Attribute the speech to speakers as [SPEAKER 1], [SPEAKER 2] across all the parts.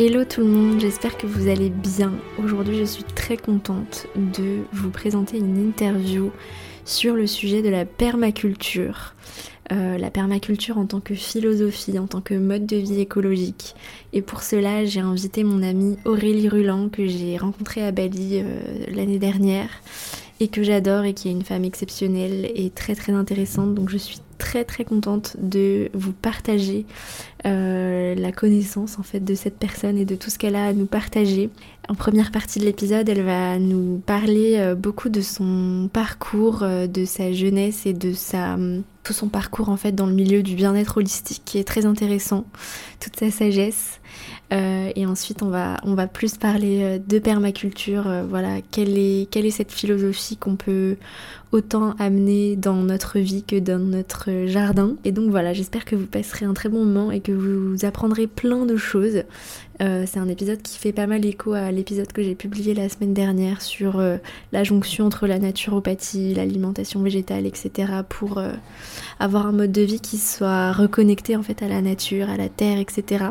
[SPEAKER 1] Hello tout le monde, j'espère que vous allez bien. Aujourd'hui je suis très contente de vous présenter une interview sur le sujet de la permaculture. Euh, la permaculture en tant que philosophie, en tant que mode de vie écologique. Et pour cela, j'ai invité mon amie Aurélie Ruland que j'ai rencontrée à Bali euh, l'année dernière et que j'adore et qui est une femme exceptionnelle et très très intéressante. Donc je suis très très contente de vous partager euh, la connaissance en fait de cette personne et de tout ce qu'elle a à nous partager. En première partie de l'épisode, elle va nous parler euh, beaucoup de son parcours, euh, de sa jeunesse et de sa tout son parcours en fait dans le milieu du bien-être holistique qui est très intéressant, toute sa sagesse. Euh, et ensuite, on va, on va plus parler euh, de permaculture. Euh, voilà, quelle est, quelle est cette philosophie qu'on peut autant amener dans notre vie que dans notre jardin? Et donc voilà, j'espère que vous passerez un très bon moment et que vous apprendrez plein de choses. c'est un épisode qui fait pas mal écho à l'épisode que j'ai publié la semaine dernière sur la jonction entre la naturopathie, l'alimentation végétale, etc. pour avoir un mode de vie qui soit reconnecté en fait à la nature, à la terre, etc.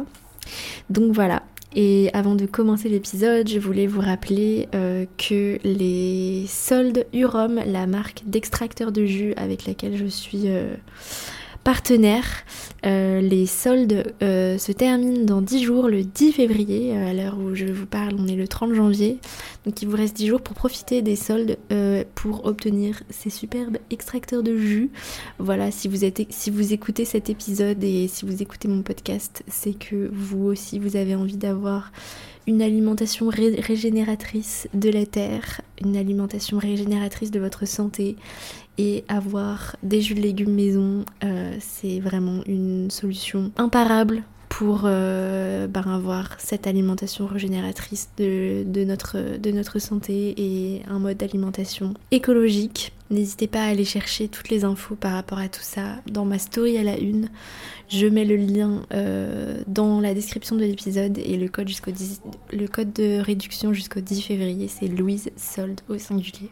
[SPEAKER 1] Donc voilà. Et avant de commencer l'épisode, je voulais vous rappeler euh, que les soldes Urom, la marque d'extracteur de jus avec laquelle je suis euh, partenaire. Euh, les soldes euh, se terminent dans 10 jours, le 10 février. Euh, à l'heure où je vous parle, on est le 30 janvier. Donc il vous reste 10 jours pour profiter des soldes pour obtenir ces superbes extracteurs de jus. Voilà, si vous, êtes, si vous écoutez cet épisode et si vous écoutez mon podcast, c'est que vous aussi, vous avez envie d'avoir une alimentation régénératrice de la terre, une alimentation régénératrice de votre santé et avoir des jus de légumes maison, euh, c'est vraiment une solution imparable pour euh, ben, avoir cette alimentation régénératrice de, notre, de notre santé et un mode d'alimentation écologique. N'hésitez pas à aller chercher toutes les infos par rapport à tout ça dans ma story à la une. Je mets le lien euh, dans la description de l'épisode et le code, le code de réduction jusqu'au 10 février, c'est Louise Sold au singulier.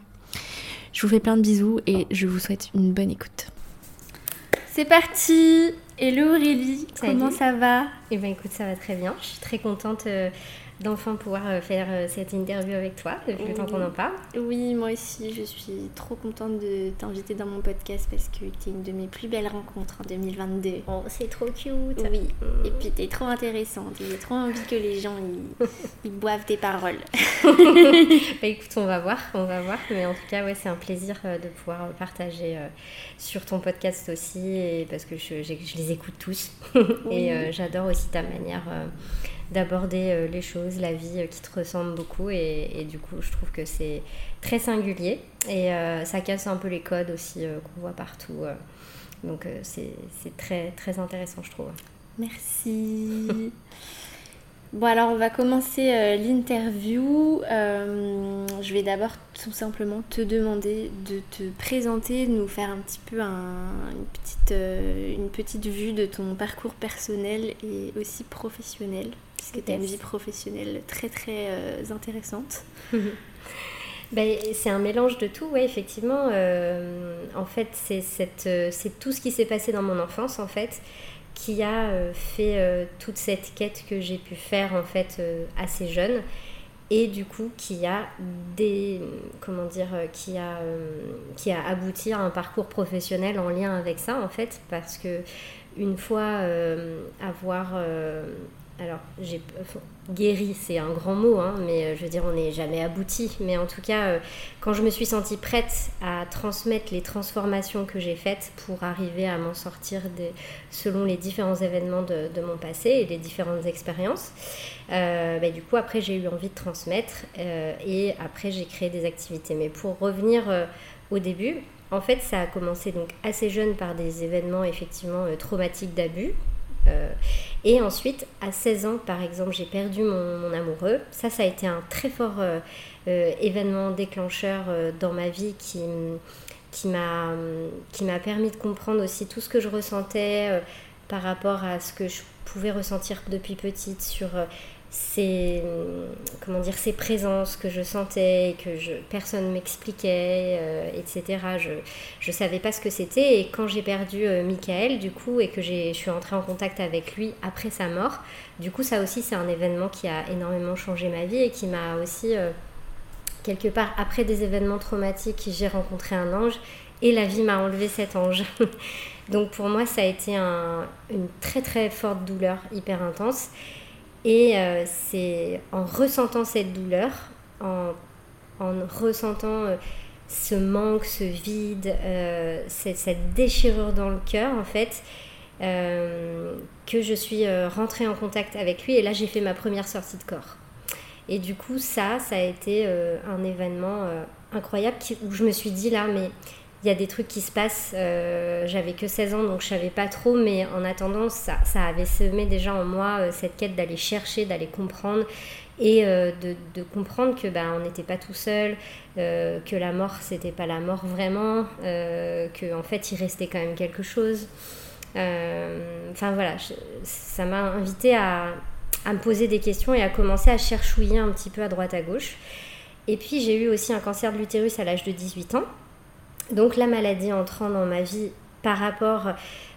[SPEAKER 1] Je vous fais plein de bisous et je vous souhaite une bonne écoute. C'est parti Hello Aurélie, comment ça va?
[SPEAKER 2] Eh bien écoute, ça va très bien. Je suis très contente euh, d'enfin pouvoir euh, faire euh, cette interview avec toi depuis le temps qu'on en parle.
[SPEAKER 1] Oui, moi aussi, je suis trop contente de t'inviter dans mon podcast parce que tu es une de mes plus belles rencontres en 2022.
[SPEAKER 2] Oh, c'est trop cute.
[SPEAKER 1] Oui, et puis tu es trop intéressante. J'ai trop envie que les gens ils, boivent tes paroles.
[SPEAKER 2] bah, écoute, on va voir, on va voir. Mais en tout cas, ouais, c'est un plaisir euh, de pouvoir partager sur ton podcast aussi et parce que je, je les écoute tous et j'adore aussi ta manière d'aborder euh, les choses, la vie euh, qui te ressemble beaucoup. Et, du coup, je trouve que c'est très singulier. Et euh, ça casse un peu les codes aussi qu'on voit partout. donc c'est très, très intéressant, je trouve.
[SPEAKER 1] Merci. Bon alors on va commencer l'interview. je vais d'abord tout simplement te demander de te présenter, de nous faire un petit peu une, petite, une petite vue de ton parcours personnel et aussi professionnel puisque tu as une vie professionnelle très très euh, intéressante.
[SPEAKER 2] Ben, c'est un mélange de tout, oui, effectivement. Euh, en fait, euh, c'est tout ce qui s'est passé dans mon enfance, en fait, qui a fait toute cette quête que j'ai pu faire, en fait, assez jeune. Et du coup, qui a des. Comment dire Qui a, qui a abouti à un parcours professionnel en lien avec ça, en fait, parce que une fois avoir alors, j'ai guéri, c'est un grand mot, hein, mais euh, je veux dire, on n'est jamais abouti. Mais en tout cas, euh, quand je me suis sentie prête à transmettre les transformations que j'ai faites pour arriver à m'en sortir selon les différents événements de, mon passé et les différentes expériences, euh, bah, du coup, après, j'ai eu envie de transmettre et après, j'ai créé des activités. Mais pour revenir au début, en fait, ça a commencé donc assez jeune par des événements effectivement traumatiques d'abus euh, et ensuite, à 16 ans, par exemple, j'ai perdu mon, amoureux. Ça, ça a été un très fort euh, euh, événement déclencheur dans ma vie qui, qui m'a permis de comprendre aussi tout ce que je ressentais par rapport à ce que je pouvais ressentir depuis petite sur ces, comment dire, ces présences que je sentais, que je, personne m'expliquait, euh, etc. Je ne savais pas ce que c'était. Et quand j'ai perdu euh, Michael, du coup, et que je suis entrée en contact avec lui après sa mort, du coup, ça aussi, c'est un événement qui a énormément changé ma vie et qui m'a aussi, euh, quelque part, après des événements traumatiques, j'ai rencontré un ange et la vie m'a enlevé cet ange. Donc pour moi, ça a été une très très forte douleur, hyper intense. Et euh, c'est en ressentant cette douleur, en, ressentant euh, ce manque, ce vide, euh, cette, déchirure dans le cœur, en fait, que je suis rentrée en contact avec lui. Et là, j'ai fait ma première sortie de corps. Et du coup, ça, ça a été un événement incroyable où je me suis dit là, mais il y a des trucs qui se passent. Euh, j'avais que 16 ans, donc je savais pas trop, mais en attendant, ça, ça avait semé déjà en moi euh, cette quête d'aller chercher, d'aller comprendre et euh, de, comprendre que bah, on n'était pas tout seul, que la mort c'était pas la mort vraiment, qu'en en fait il restait quand même quelque chose. Enfin voilà, ça m'a invité à, à me poser des questions et à commencer à cherchouiller un petit peu à droite à gauche. Et puis j'ai eu aussi un cancer de l'utérus à l'âge de 18 ans. Donc la maladie entrant dans ma vie par rapport,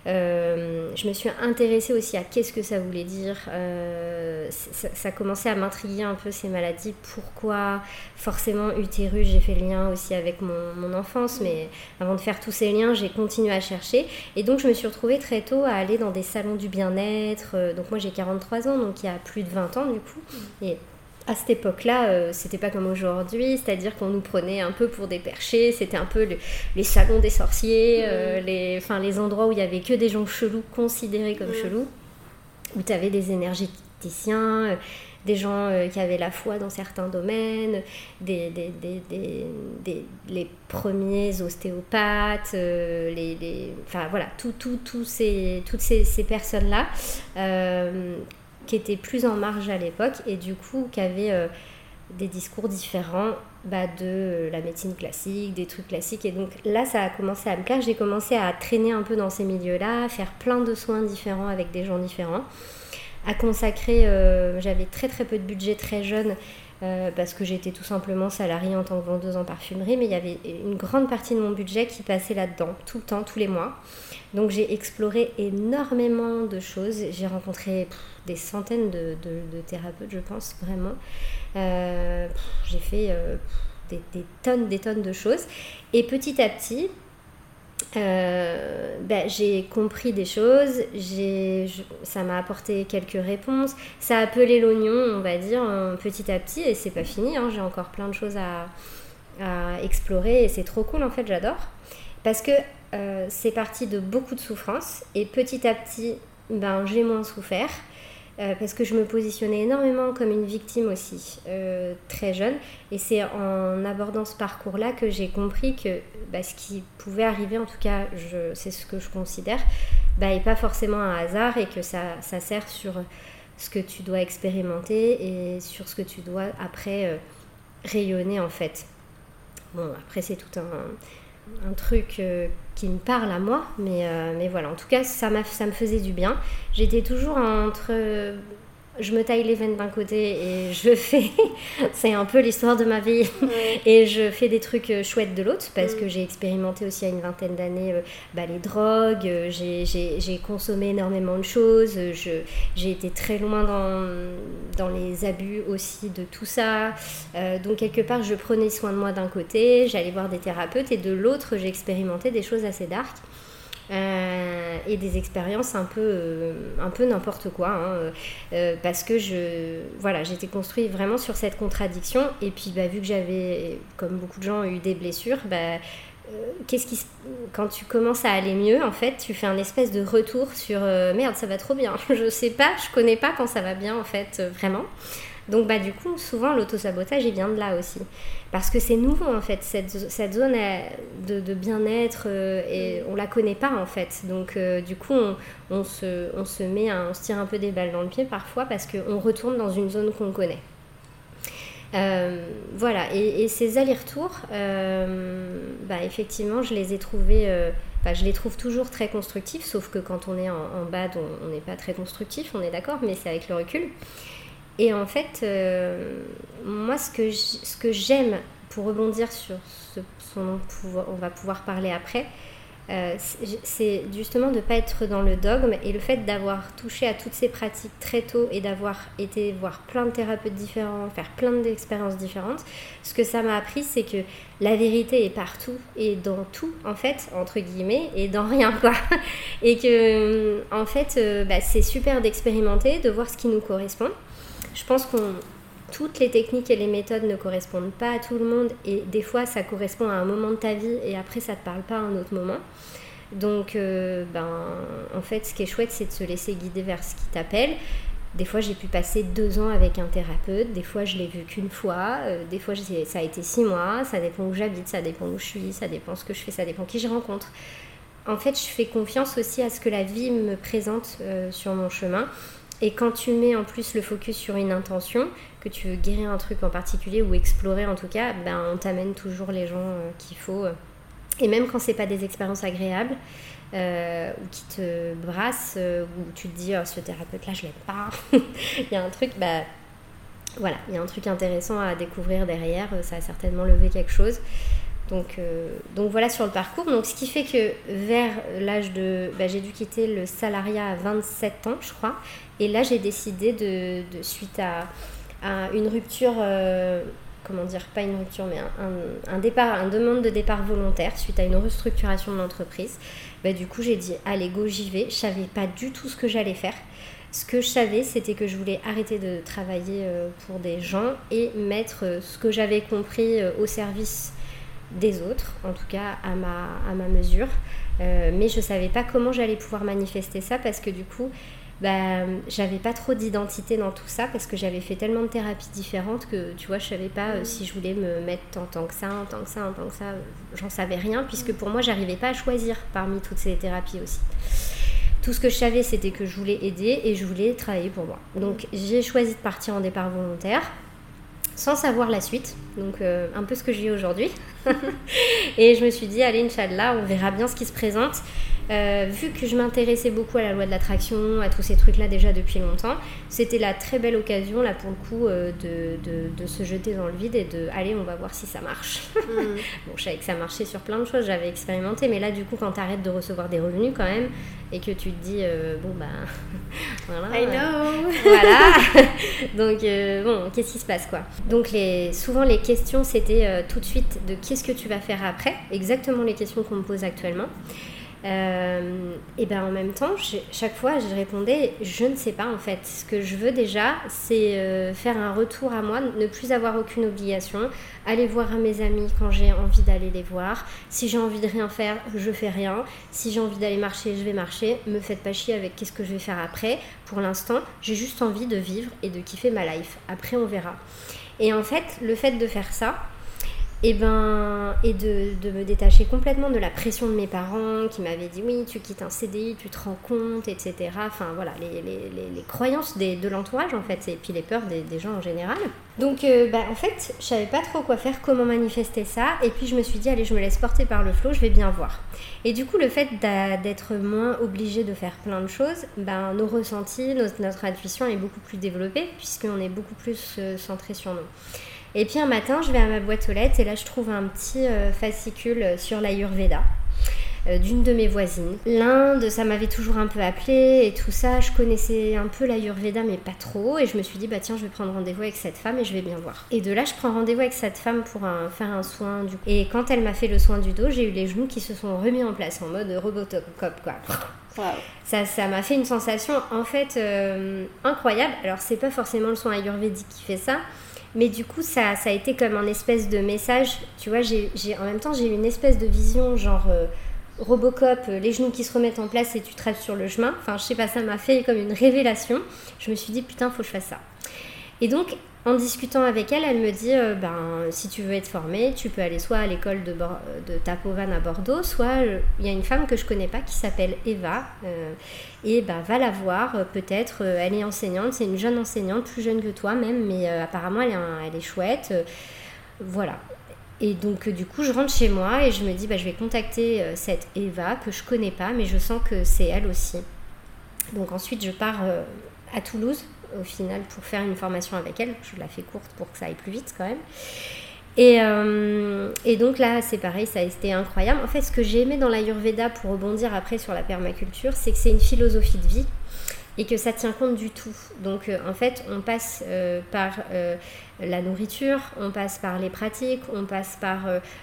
[SPEAKER 2] euh, je me suis intéressée aussi à qu'est-ce que ça voulait dire. Euh, ça, commençait à m'intriguer un peu ces maladies. Pourquoi forcément utérus J'ai fait le lien aussi avec mon, enfance, mais avant de faire tous ces liens, j'ai continué à chercher. Et donc je me suis retrouvée très tôt à aller dans des salons du bien-être. Euh, donc moi j'ai 43 ans, donc il y a plus de 20 ans du coup. Et à cette époque-là, euh, c'était pas comme aujourd'hui, c'est-à-dire qu'on nous prenait un peu pour des perchés, c'était un peu les salons des sorciers, euh, les, enfin, les endroits où il y avait que des gens chelous, considérés comme chelous, où tu avais des énergéticiens, euh, des gens qui avaient la foi dans certains domaines, des, les premiers ostéopathes, les, enfin voilà, tout, tout, tout ces, toutes ces, ces personnes-là qui était plus en marge à l'époque et du coup qui avait euh, des discours différents bah, de euh, la médecine classique, des trucs classiques. Et donc là, ça a commencé à me plaire. J'ai commencé à traîner un peu dans ces milieux-là, à faire plein de soins différents avec des gens différents, à consacrer, euh, j'avais très très peu de budget très jeune. parce que j'étais tout simplement salariée en tant que vendeuse en parfumerie, mais il y avait une grande partie de mon budget qui passait là-dedans, tout le temps, tous les mois. Donc j'ai exploré énormément de choses. J'ai rencontré des centaines de, thérapeutes, je pense, vraiment. Euh, j'ai fait euh, des, tonnes, des tonnes de choses. Et petit à petit, euh, ben, j'ai compris des choses, ça m'a apporté quelques réponses, ça a appelé l'oignon, on va dire, petit à petit, et c'est pas fini, hein. j'ai encore plein de choses à, à explorer, et c'est trop cool en fait, j'adore. Parce que c'est parti de beaucoup de souffrance, et petit à petit, ben, j'ai moins souffert. Euh, parce que je me positionnais énormément comme une victime aussi, euh, très jeune. Et c'est en abordant ce parcours-là que j'ai compris que bah, ce qui pouvait arriver, en tout cas, c'est ce que je considère, n'est pas forcément un hasard et que ça, sert sur ce que tu dois expérimenter et sur ce que tu dois après euh, rayonner en fait. Bon, après c'est tout un, un truc qui me parle à moi. Mais, euh, mais voilà, en tout cas, ça, ça me faisait du bien. J'étais toujours entre je me taille les veines d'un côté et je fais, c'est un peu l'histoire de ma vie, et je fais des trucs euh, chouettes de l'autre parce que mm. j'ai expérimenté aussi à une vingtaine d'années euh, bah, les drogues, euh, j'ai consommé énormément de choses, j'ai été très loin dans, dans les abus aussi de tout ça. donc quelque part, je prenais soin de moi d'un côté, j'allais voir des thérapeutes et de l'autre, j'ai expérimenté des choses assez dark. Euh, et des expériences un peu, euh, un peu n'importe quoi, hein, euh, parce que je, voilà, j'étais construite vraiment sur cette contradiction. Et puis, bah, vu que j'avais, comme beaucoup de gens, eu des blessures, bah, qu'est-ce qui quand tu commences à aller mieux en fait tu fais un espèce de retour sur merde ça va trop bien. Je sais pas je connais pas quand ça va bien en fait vraiment donc bah du coup, souvent l'autosabotage il vient de là aussi. Parce que c'est nouveau en fait, cette, cette zone de, bien-être euh, et on la connaît pas en fait. Donc euh, du coup, on, se, on se met, on se tire un peu des balles dans le pied parfois parce qu'on retourne dans une zone qu'on connaît. Euh, voilà, et, ces allers-retours, bah, effectivement, je les ai trouvés, enfin, je les trouve toujours très constructifs, sauf que quand on est en, bad, on n'est pas très constructif, on est d'accord, mais c'est avec le recul. Et en fait, moi, ce que, ce j'aime, pour rebondir sur ce, dont on va pouvoir parler après, euh, c'est justement de ne pas être dans le dogme et le fait d'avoir touché à toutes ces pratiques très tôt et d'avoir été voir plein de thérapeutes différents, faire plein d'expériences différentes, ce que ça m'a appris, c'est que la vérité est partout et dans tout, en fait, entre guillemets, et dans rien, quoi. Et que, en fait, euh, bah, c'est super d'expérimenter, de voir ce qui nous correspond. Je pense qu'on toutes les techniques et les méthodes ne correspondent pas à tout le monde et des fois ça correspond à un moment de ta vie et après ça te parle pas à un autre moment. Donc euh, ben, en fait ce qui est chouette c'est de se laisser guider vers ce qui t'appelle. Des fois j'ai pu passer deux ans avec un thérapeute, des fois je l'ai vu qu'une fois, euh, des fois ça a été six mois, ça dépend où j'habite, ça dépend où je suis, ça dépend ce que je fais, ça dépend qui je rencontre. En fait je fais confiance aussi à ce que la vie me présente euh, sur mon chemin. Et quand tu mets en plus le focus sur une intention, que tu veux guérir un truc en particulier ou explorer en tout cas, ben, on t'amène toujours les gens euh, qu'il faut. Et même quand c'est pas des expériences agréables, euh, ou qui te brassent, euh, ou tu te dis oh, ce thérapeute là je l'aime pas, il y a un truc, bah voilà, il y a un truc intéressant à découvrir derrière, ça a certainement levé quelque chose. Donc, donc voilà sur le parcours. Donc ce qui fait que vers l'âge de... Bah, j'ai dû quitter le salariat à 27 ans, je crois. Et là, j'ai décidé de, suite à, une rupture, euh, comment dire, pas une rupture, mais un, départ, demande de départ volontaire suite à une restructuration de l'entreprise. Bah, du coup, j'ai dit, allez, go, j'y vais. Je savais pas du tout ce que j'allais faire. Ce que je savais, c'était que je voulais arrêter de travailler euh, pour des gens et mettre euh, ce que j'avais compris au service des autres, en tout cas à ma, à ma mesure. mais je savais pas comment j'allais pouvoir manifester ça parce que du coup, bah, j'avais pas trop d'identité dans tout ça parce que j'avais fait tellement de thérapies différentes que tu vois, je savais pas euh, si je voulais me mettre en tant que ça, en tant que ça, en tant que ça. J'en savais rien puisque pour moi, j'arrivais pas à choisir parmi toutes ces thérapies aussi. Tout ce que je savais, c'était que je voulais aider et je voulais travailler pour moi. Donc j'ai choisi de partir en départ volontaire sans savoir la suite. Donc euh, un peu ce que j'ai aujourd'hui. et je me suis dit, allez, Inch'Allah, on verra bien ce qui se présente. Euh, vu que je m'intéressais beaucoup à la loi de l'attraction, à tous ces trucs-là déjà depuis longtemps, c'était la très belle occasion, là pour le coup, euh, de, de, se jeter dans le vide et de aller, on va voir si ça marche. Mm. bon, je savais que ça marchait sur plein de choses, j'avais expérimenté, mais là, du coup, quand tu arrêtes de recevoir des revenus quand même, et que tu te dis, euh, bon, bah,
[SPEAKER 1] voilà. I know!
[SPEAKER 2] voilà! Donc, bon, qu'est-ce qui se passe, quoi? Donc, les, souvent, les questions, c'était tout de suite de qu'est-ce que tu vas faire après, exactement les questions qu'on me pose actuellement. Euh, et ben en même temps, chaque fois, je répondais, je ne sais pas en fait. Ce que je veux déjà, c'est euh, faire un retour à moi, ne plus avoir aucune obligation, aller voir mes amis quand j'ai envie d'aller les voir. Si j'ai envie de rien faire, je fais rien. Si j'ai envie d'aller marcher, je vais marcher. Me faites pas chier avec qu'est-ce que je vais faire après. Pour l'instant, j'ai juste envie de vivre et de kiffer ma life. Après, on verra. Et en fait, le fait de faire ça, et, ben, et de, de, me détacher complètement de la pression de mes parents qui m'avaient dit oui, tu quittes un CDI, tu te rends compte, etc. Enfin voilà, les, les, les, croyances des, de l'entourage en fait, et puis les peurs des, des gens en général. Donc euh, bah, en fait, je savais pas trop quoi faire, comment manifester ça, et puis je me suis dit allez, je me laisse porter par le flot, je vais bien voir. Et du coup, le fait d'être moins obligé de faire plein de choses, ben, nos ressentis, notre, notre intuition est beaucoup plus développée puisqu'on est beaucoup plus euh, centré sur nous. Et puis un matin, je vais à ma boîte aux lettres et là, je trouve un petit euh, fascicule sur l'Ayurveda euh, d'une de mes voisines. L'Inde, ça m'avait toujours un peu appelé et tout ça. Je connaissais un peu l'Ayurveda, mais pas trop. Et je me suis dit, bah tiens, je vais prendre rendez-vous avec cette femme et je vais bien voir. Et de là, je prends rendez-vous avec cette femme pour faire un soin du Et quand elle m'a fait le soin du dos, j'ai eu les genoux qui se sont remis en place en mode robotocop, quoi. Ça, ça m'a fait une sensation en fait euh, incroyable. Alors c'est pas forcément le soin ayurvédique qui fait ça, mais du coup, ça, ça a été comme un espèce de message. Tu vois, j'ai, en même temps, j'ai eu une espèce de vision, genre euh, Robocop, euh, les genoux qui se remettent en place et tu traces sur le chemin. Enfin, je sais pas, ça m'a fait comme une révélation. Je me suis dit, putain, faut que je fasse ça. Et donc, en discutant avec elle, elle me dit euh, ben, si tu veux être formée, tu peux aller soit à l'école de, Tapovan à Bordeaux, soit euh, il y a une femme que je connais pas qui s'appelle Eva, euh, et ben, va la voir, peut-être, elle est enseignante, c'est une jeune enseignante, plus jeune que toi même, mais apparemment elle est, elle est chouette. voilà. Et donc du coup, je rentre chez moi et je me dis bah, je vais contacter cette Eva que je connais pas, mais je sens que c'est elle aussi. Donc ensuite, je pars à Toulouse au final pour faire une formation avec elle. Je la fais courte pour que ça aille plus vite quand même. Et, euh, et, donc là, c'est pareil, ça a été incroyable. En fait, ce que j'ai aimé dans l'Ayurveda, pour rebondir après sur la permaculture, c'est que c'est une philosophie de vie et que ça tient compte du tout. Donc euh, en fait, on passe euh, par euh, la nourriture, on passe par les pratiques, on passe par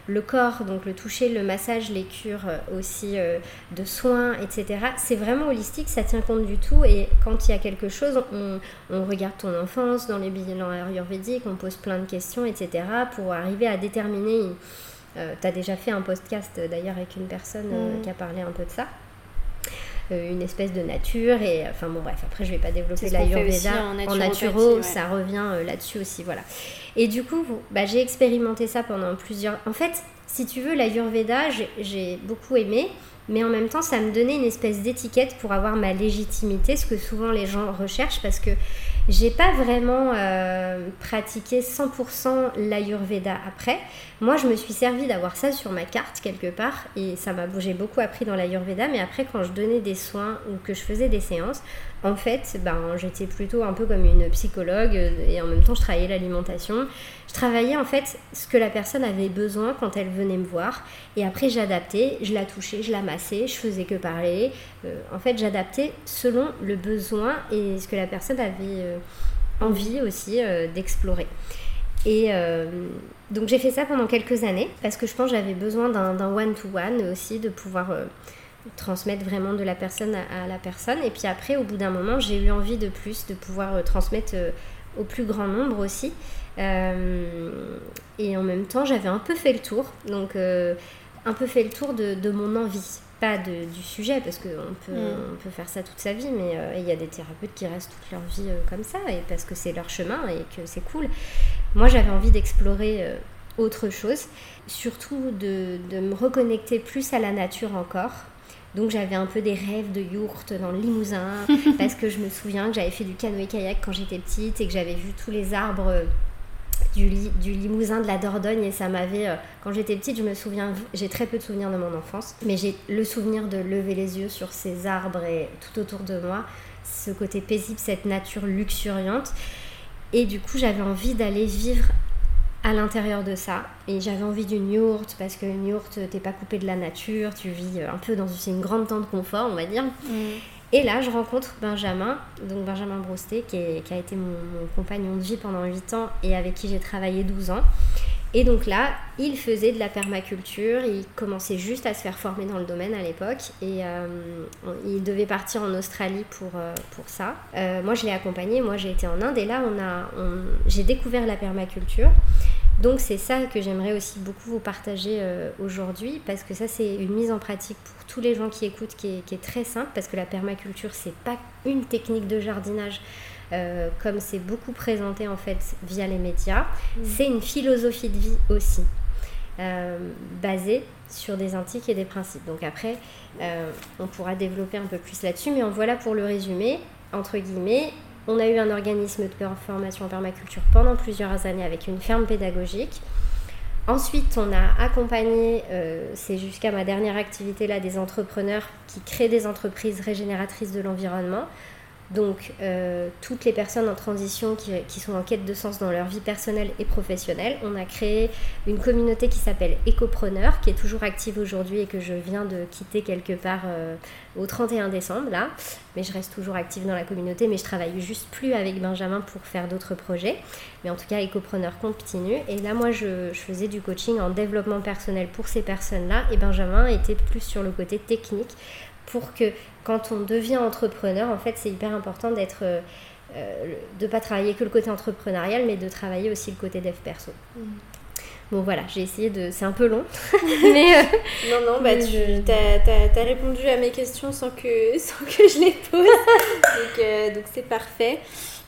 [SPEAKER 2] le corps, donc le toucher, le massage, les cures aussi de soins, etc. C'est vraiment holistique, ça tient compte du tout et quand il y a quelque chose, on, on regarde ton enfance dans les bilans ayurvédiques, on pose plein de questions, etc. pour arriver à déterminer... tu as déjà fait un podcast d'ailleurs avec une personne mmh. qui a parlé un peu de ça. Euh, une espèce de nature. Et enfin bon, bref, après je vais pas développer l'Ayurveda en, en naturo, ça revient euh, là-dessus aussi, voilà. Et du coup, bah, j'ai expérimenté ça pendant plusieurs. En fait, si tu veux, l'Ayurveda, j'ai beaucoup aimé, mais en même temps, ça me donnait une espèce d'étiquette pour avoir ma légitimité, ce que souvent les gens recherchent, parce que j'ai pas vraiment euh, pratiqué 100% l'Ayurveda après. Moi, je me suis servi d'avoir ça sur ma carte quelque part et ça m'a bougé beaucoup appris dans l'Ayurveda. Mais après, quand je donnais des soins ou que je faisais des séances, en fait, ben, j'étais plutôt un peu comme une psychologue et en même temps, je travaillais l'alimentation. Je travaillais en fait ce que la personne avait besoin quand elle venait me voir et après, j'adaptais, je la touchais, je la massais, je faisais que parler. Euh, en fait, j'adaptais selon le besoin et ce que la personne avait. Euh, envie aussi euh, d'explorer. Et euh, donc j'ai fait ça pendant quelques années parce que je pense que j'avais besoin d'un one-to-one aussi, de pouvoir euh, transmettre vraiment de la personne à, la personne. Et puis après, au bout d'un moment, j'ai eu envie de plus, de pouvoir transmettre au plus grand nombre aussi. et en même temps, j'avais un peu fait le tour, donc un peu fait le tour de, de mon envie pas de, du sujet, parce qu'on peut, mm. on peut faire ça toute sa vie, mais euh, il y a des thérapeutes qui restent toute leur vie euh, comme ça, et parce que c'est leur chemin et que c'est cool. Moi, j'avais envie d'explorer euh, autre chose, surtout de, de, me reconnecter plus à la nature encore. Donc j'avais un peu des rêves de yourte dans le Limousin, parce que je me souviens que j'avais fait du canoë-kayak quand j'étais petite et que j'avais vu tous les arbres du, Limousin, de la Dordogne, et ça m'avait. Euh, quand j'étais petite, je me souviens, j'ai très peu de souvenirs de mon enfance, mais j'ai le souvenir de lever les yeux sur ces arbres et tout autour de moi, ce côté paisible, cette nature luxuriante. Et du coup, j'avais envie d'aller vivre à l'intérieur de ça. Et j'avais envie d'une yourte, parce que une yourte, t'es pas coupé de la nature, tu vis un peu dans une, grande tente confort, on va dire. Mm. Et là, je rencontre Benjamin, donc Benjamin Brosté, qui, a été mon, compagnon de vie pendant 8 ans et avec qui j'ai travaillé 12 ans. Et donc là, il faisait de la permaculture, il commençait juste à se faire former dans le domaine à l'époque et euh, il devait partir en Australie pour, euh, pour ça. Euh, moi, je l'ai accompagné, moi j'ai été en Inde et là, on a, j'ai découvert la permaculture. Donc c'est ça que j'aimerais aussi beaucoup vous partager euh, aujourd'hui parce que ça c'est une mise en pratique pour tous les gens qui écoutent qui est, très simple parce que la permaculture c'est pas une technique de jardinage euh, comme c'est beaucoup présenté en fait via les médias, mmh. c'est une philosophie de vie aussi euh, basée sur des antiques et des principes. Donc après on pourra développer un peu plus là-dessus mais en voilà pour le résumé entre guillemets on a eu un organisme de formation en permaculture pendant plusieurs années avec une ferme pédagogique. Ensuite, on a accompagné, euh, c'est jusqu'à ma dernière activité là, des entrepreneurs qui créent des entreprises régénératrices de l'environnement. Donc, euh, toutes les personnes en transition qui, sont en quête de sens dans leur vie personnelle et professionnelle, on a créé une communauté qui s'appelle Écopreneur, qui est toujours active aujourd'hui et que je viens de quitter quelque part euh, au 31 décembre, là. Mais je reste toujours active dans la communauté, mais je travaille juste plus avec Benjamin pour faire d'autres projets. Mais en tout cas, Écopreneur continue. Et là, moi, je, je faisais du coaching en développement personnel pour ces personnes-là, et Benjamin était plus sur le côté technique pour que quand on devient entrepreneur, en fait, c'est hyper important d'être, euh, euh, de pas travailler que le côté entrepreneurial, mais de travailler aussi le côté dev perso. Mm. Bon voilà, j'ai essayé de... C'est un peu long, mais... Euh,
[SPEAKER 1] non, non, bah, tu as, répondu à mes questions sans que, sans que je les pose, donc c'est parfait.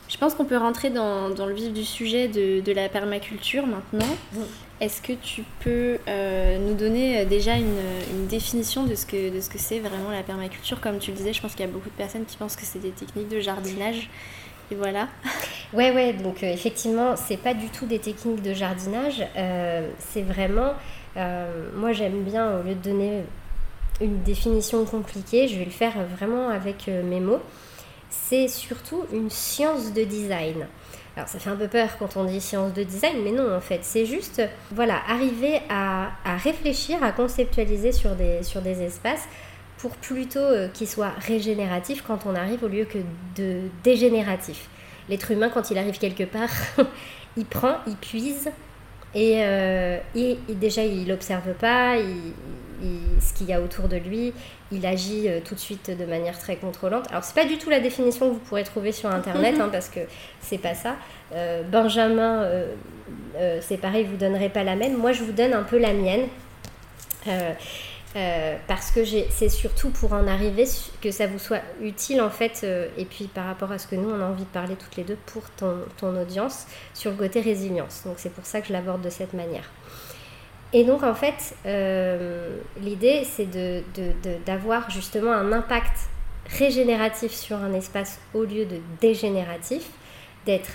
[SPEAKER 1] Je pense qu'on peut rentrer dans, dans, le vif du sujet de, de la permaculture maintenant. Mm. Est-ce que tu peux euh, nous donner euh, déjà une, définition de ce que de ce que c'est vraiment la permaculture? Comme tu le disais, je pense qu'il y a beaucoup de personnes qui pensent que c'est des techniques de jardinage. Et voilà.
[SPEAKER 2] Ouais, ouais, donc euh, effectivement, c'est pas du tout des techniques de jardinage. c'est vraiment. moi, j'aime bien, au lieu de donner une définition compliquée, je vais le faire vraiment avec mes mots. c'est surtout une science de design. Alors ça fait un peu peur quand on dit science de design, mais non en fait, c'est juste voilà, arriver à, réfléchir, à conceptualiser sur des, espaces pour plutôt euh, qu'ils soient régénératifs quand on arrive au lieu que de dégénératifs. L'être humain, quand il arrive quelque part, il prend, il puise, et, euh, déjà, il n'observe pas ce qu'il y a autour de lui. Il agit euh, tout de suite de manière très contrôlante. Alors, c'est pas du tout la définition que vous pourrez trouver sur Internet, hein, parce que c'est pas ça. Euh, Benjamin, c'est pareil, vous donnerez pas la même. Moi, je vous donne un peu la mienne. Euh, parce que c'est surtout pour en arriver que ça vous soit utile en fait, euh, et puis par rapport à ce que nous on a envie de parler toutes les deux pour ton, ton audience sur le côté résilience. Donc c'est pour ça que je l'aborde de cette manière. Et donc en fait, euh, l'idée c'est d'avoir de, justement un impact régénératif sur un espace au lieu de dégénératif, d'être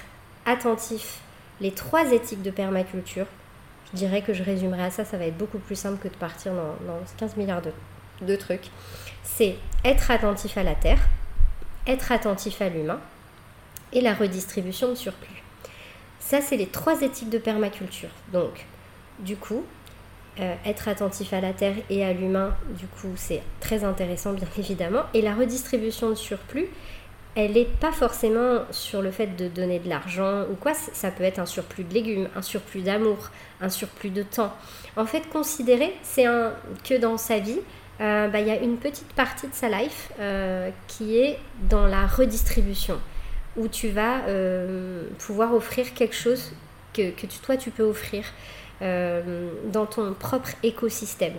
[SPEAKER 2] attentif les trois éthiques de permaculture je dirais que je résumerai à ça, ça va être beaucoup plus simple que de partir dans, 15 milliards de, trucs. C'est être attentif à la terre, être attentif à l'humain et la redistribution de surplus. Ça, c'est les trois éthiques de permaculture. Donc, du coup, euh, être attentif à la terre et à l'humain, du coup, c'est très intéressant, bien évidemment. Et la redistribution de surplus, elle n'est pas forcément sur le fait de donner de l'argent ou quoi, ça peut être un surplus de légumes, un surplus d'amour, un surplus de temps. En fait, considérer, c'est que dans sa vie, euh, bah, il y a une petite partie de sa life euh, qui est dans la redistribution, où tu vas pouvoir offrir quelque chose que, que toi tu peux offrir dans ton propre écosystème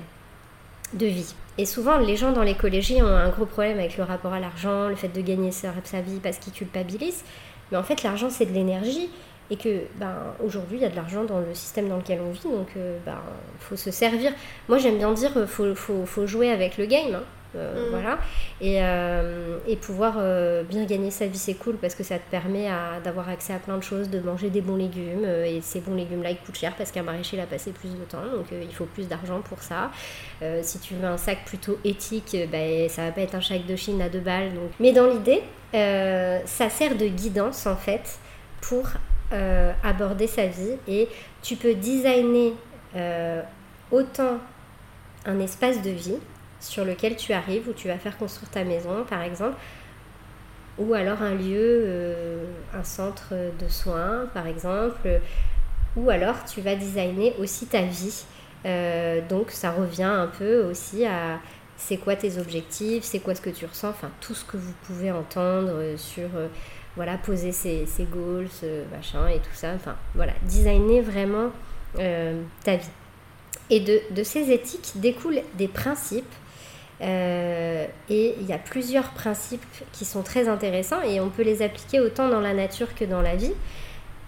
[SPEAKER 2] de vie. Et souvent, les gens dans les ont un gros problème avec le rapport à l'argent, le fait de gagner sa, vie parce qu'ils culpabilisent. Mais en fait, l'argent, c'est de l'énergie. Et que, ben, aujourd'hui, il y a de l'argent dans le système dans lequel on vit, donc il ben, faut se servir. Moi, j'aime bien dire, faut, faut, faut jouer avec le game. Hein. Euh, mm. Voilà. Et, euh, et pouvoir euh, bien gagner sa vie, c'est cool parce que ça te permet d'avoir accès à plein de choses, de manger des bons légumes. et ces bons légumes-là, ils coûtent cher parce qu'un maraîcher, il a passé plus de temps. Donc il faut plus d'argent pour ça. si tu veux un sac plutôt éthique, ben, ça va pas être un sac de Chine à deux balles. Donc... Mais dans l'idée, ça sert de guidance en fait pour aborder sa vie. Et tu peux designer autant un espace de vie sur lequel tu arrives, où tu vas faire construire ta maison, par exemple, ou alors un lieu, euh, un centre de soins, par exemple, ou alors tu vas designer aussi ta vie. Euh, donc ça revient un peu aussi à c'est quoi tes objectifs, c'est quoi ce que tu ressens, enfin tout ce que vous pouvez entendre sur euh, voilà poser ses, ses goals, machin et tout ça, enfin voilà designer vraiment ta vie. Et de, de ces éthiques découlent des principes euh, et il y a plusieurs principes qui sont très intéressants et on peut les appliquer autant dans la nature que dans la vie.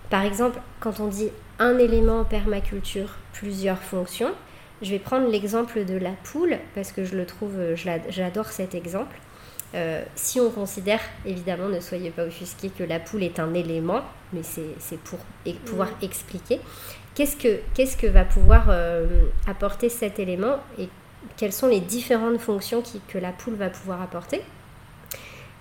[SPEAKER 2] Par exemple, quand on dit un élément permaculture, plusieurs fonctions, je vais prendre l'exemple de la poule parce que je le trouve, j'adore cet exemple. Euh, si on considère, évidemment, ne soyez pas offusqués que la poule est un élément, mais c'est pour pouvoir expliquer qu'est-ce que, qu'est-ce que va pouvoir euh, apporter cet élément et quelles sont les différentes fonctions que la poule va pouvoir apporter.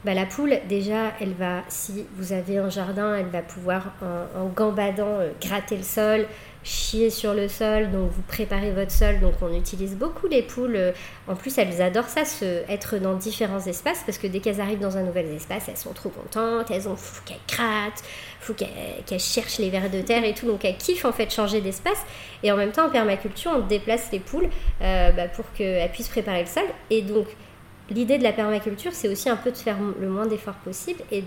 [SPEAKER 2] Bah, la poule, déjà, elle va, si vous avez un jardin, elle va pouvoir, en, gambadant, euh, gratter le sol, chier sur le sol, donc vous préparez votre sol. Donc on utilise beaucoup les poules. En plus, elles adorent ça, se, être dans différents espaces, parce que dès qu'elles arrivent dans un nouvel espace, elles sont trop contentes, elles ont faut qu'elles grattent, faut qu'elles cherchent les vers de terre et tout. Donc elles kiffent en fait changer d'espace. Et en même temps, en permaculture, on déplace les poules euh, bah, pour qu'elles puissent préparer le sol. Et donc l'idée de la permaculture, c'est aussi un peu de faire le moins d'efforts possible et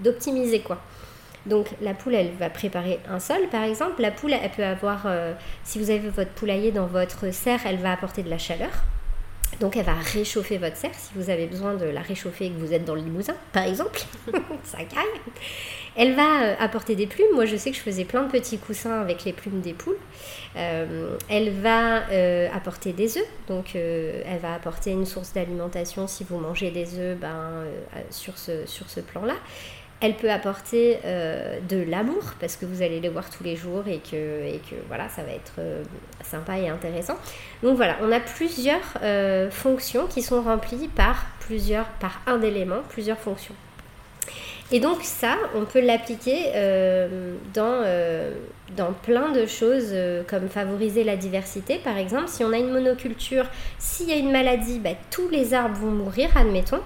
[SPEAKER 2] d'optimiser quoi. Donc la poule, elle va préparer un sol, par exemple. La poule, elle peut avoir, euh, si vous avez votre poulailler dans votre serre, elle va apporter de la chaleur. Donc elle va réchauffer votre serre si vous avez besoin de la réchauffer et que vous êtes dans le Limousin, par exemple. ça caille. Elle va euh, apporter des plumes. Moi, je sais que je faisais plein de petits coussins avec les plumes des poules. Euh, elle va apporter des œufs. Donc elle va apporter une source d'alimentation si vous mangez des œufs ben, sur ce, sur ce plan-là. Elle peut apporter euh, de l'amour parce que vous allez les voir tous les jours et que, voilà, ça va être euh, sympa et intéressant. Donc voilà, on a plusieurs euh, fonctions qui sont remplies par un élément, plusieurs fonctions. Et donc ça, on peut l'appliquer dans, plein de choses, comme favoriser la diversité, par exemple. Si on a une monoculture, s'il y a une maladie, bah, tous les arbres vont mourir, admettons.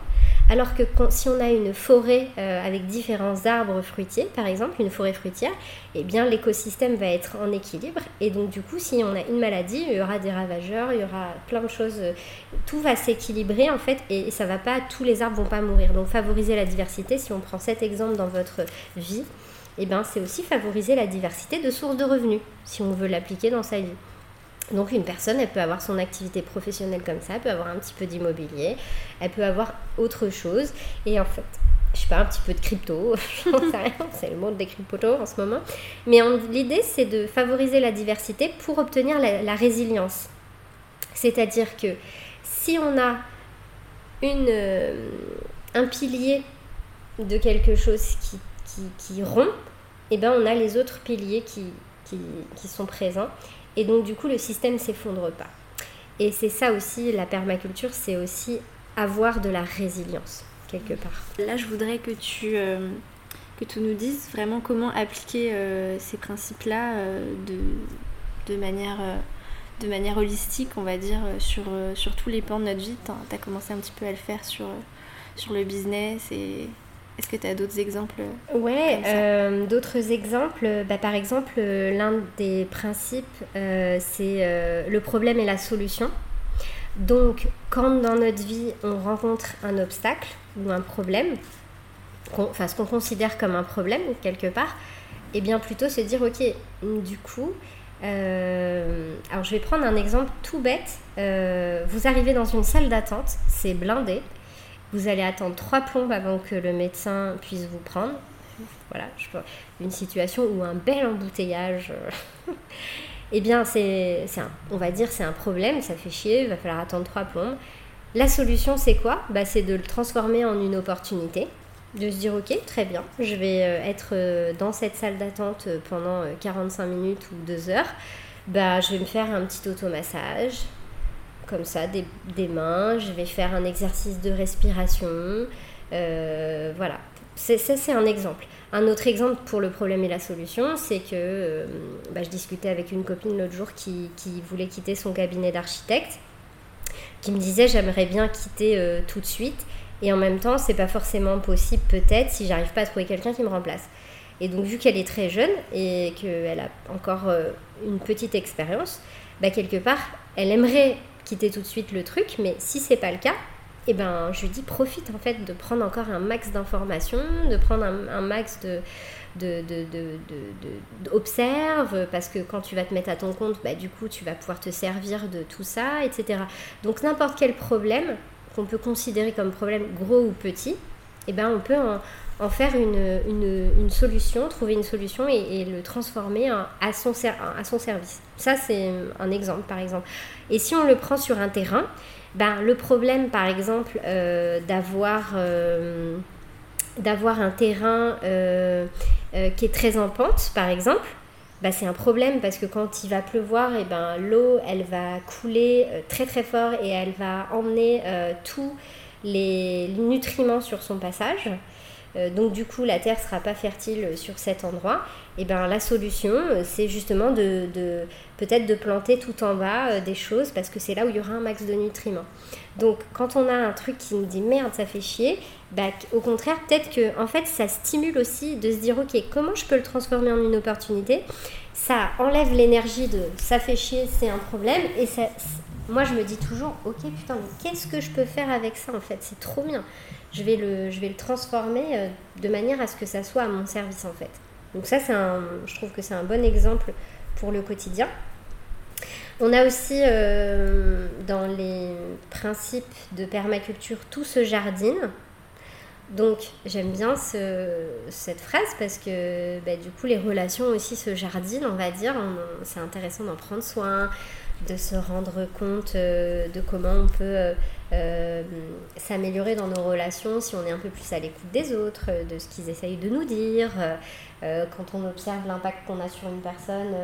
[SPEAKER 2] Alors que si on a une forêt euh, avec différents arbres fruitiers, par exemple, une forêt fruitière, eh bien l'écosystème va être en équilibre. Et donc du coup, si on a une maladie, il y aura des ravageurs, il y aura plein de choses. Euh, tout va s'équilibrer en fait, et ça va pas, tous les arbres vont pas mourir. Donc favoriser la diversité, si on prend cet exemple dans votre vie, eh c'est aussi favoriser la diversité de sources de revenus, si on veut l'appliquer dans sa vie. Donc une personne, elle peut avoir son activité professionnelle comme ça, elle peut avoir un petit peu d'immobilier, elle peut avoir autre chose. Et en fait, je sais pas, un petit peu de crypto, j'en sais rien, c'est le monde des cryptos en ce moment. Mais l'idée, c'est de favoriser la diversité pour obtenir la, résilience. C'est-à-dire que si on a euh, un pilier de quelque chose qui, qui, rompt, et eh ben on a les autres piliers qui, qui sont présents. Et donc du coup, le système ne s'effondre pas. Et c'est ça aussi, la permaculture, c'est aussi avoir de la résilience, quelque part.
[SPEAKER 1] Là, je voudrais que tu, euh, que tu nous dises vraiment comment appliquer euh, ces principes-là euh, de, de, manière, de manière holistique, on va dire, sur, sur tous les plans de notre vie. Tu as commencé un petit peu à le faire sur, sur le business et est-ce que tu as d'autres exemples
[SPEAKER 2] Ouais, euh, d'autres exemples. Bah, par exemple, euh, l'un des principes, euh, c'est le problème et la solution. Donc, quand dans notre vie, on rencontre un obstacle ou un problème, enfin ce qu'on considère comme un problème quelque part, et eh bien plutôt se dire, ok, du coup, alors je vais prendre un exemple tout bête. vous arrivez dans une salle d'attente, c'est blindé, vous allez attendre trois plombes avant que le médecin puisse vous prendre. Voilà, je une situation où un bel embouteillage. Euh, eh bien, c'est, on va dire c'est un problème, ça fait chier, il va falloir attendre trois plombes. La solution, c'est quoi? Bah, C'est de le transformer en une opportunité, de se dire ok, très bien, je vais euh, être euh, dans cette salle d'attente pendant 45 minutes ou 2 heures. Bah, je vais me faire un petit automassage, comme ça des, mains, je vais faire un exercice de respiration. Euh, voilà, ça c'est un exemple. Un autre exemple pour le problème et la solution, c'est que euh, bah, je discutais avec une copine l'autre jour qui, qui, voulait quitter son cabinet d'architecte, qui me disait j'aimerais bien quitter euh, tout de suite, et en même temps c'est pas forcément possible peut-être si j'arrive pas à trouver quelqu'un qui me remplace. Et donc vu qu'elle est très jeune et qu'elle a encore une petite expérience, bah, quelque part elle aimerait quitter tout de suite le truc, mais si c'est pas le cas, eh ben, je lui dis profite en fait de prendre encore un max d'informations, de prendre un, max de, de, de, de, parce que quand tu vas te mettre à ton compte, bah, du coup, tu vas pouvoir te servir de tout ça, etc. Donc n'importe quel problème qu'on peut considérer comme problème gros ou petit, eh ben, on peut en, faire une, une, solution, trouver une solution et, le transformer à, son à son service. Ça, c'est un exemple, par exemple. Et si on le prend sur un terrain, ben, le problème, par exemple, euh, d'avoir euh, d'avoir un terrain euh, qui est très en pente, par exemple, ben, c'est un problème parce que quand il va pleuvoir, et ben, l'eau, elle va couler très très fort et elle va emmener tous les nutriments sur son passage. Euh, donc du coup la terre sera pas fertile sur cet endroit, et ben la solution euh, c'est justement de, peut-être de planter tout en bas euh, des choses parce que c'est là où il y aura un max de nutriments. Donc quand on a un truc qui nous dit merde ça fait chier, bah, au contraire peut-être que en fait ça stimule aussi de se dire ok comment je peux le transformer en une opportunité? Ça enlève l'énergie de ça fait chier c'est un problème et ça, moi je me dis toujours ok putain mais qu'est-ce que je peux faire avec ça en fait? C'est trop bien je vais le, je vais le transformer euh, de manière à ce que ça soit à mon service en fait. Donc ça, c'est un, je trouve que c'est un bon exemple pour le quotidien. On a aussi euh, dans les principes de permaculture tout se jardine. Donc j'aime bien cette phrase parce que bah, du coup les relations aussi se jardinent, on va dire. C'est intéressant d'en prendre soin, de se rendre compte euh, de comment on peut euh, euh, s'améliorer dans nos relations si on est un peu plus à l'écoute des autres, de ce qu'ils essayent de nous dire, quand on observe l'impact qu'on a sur une personne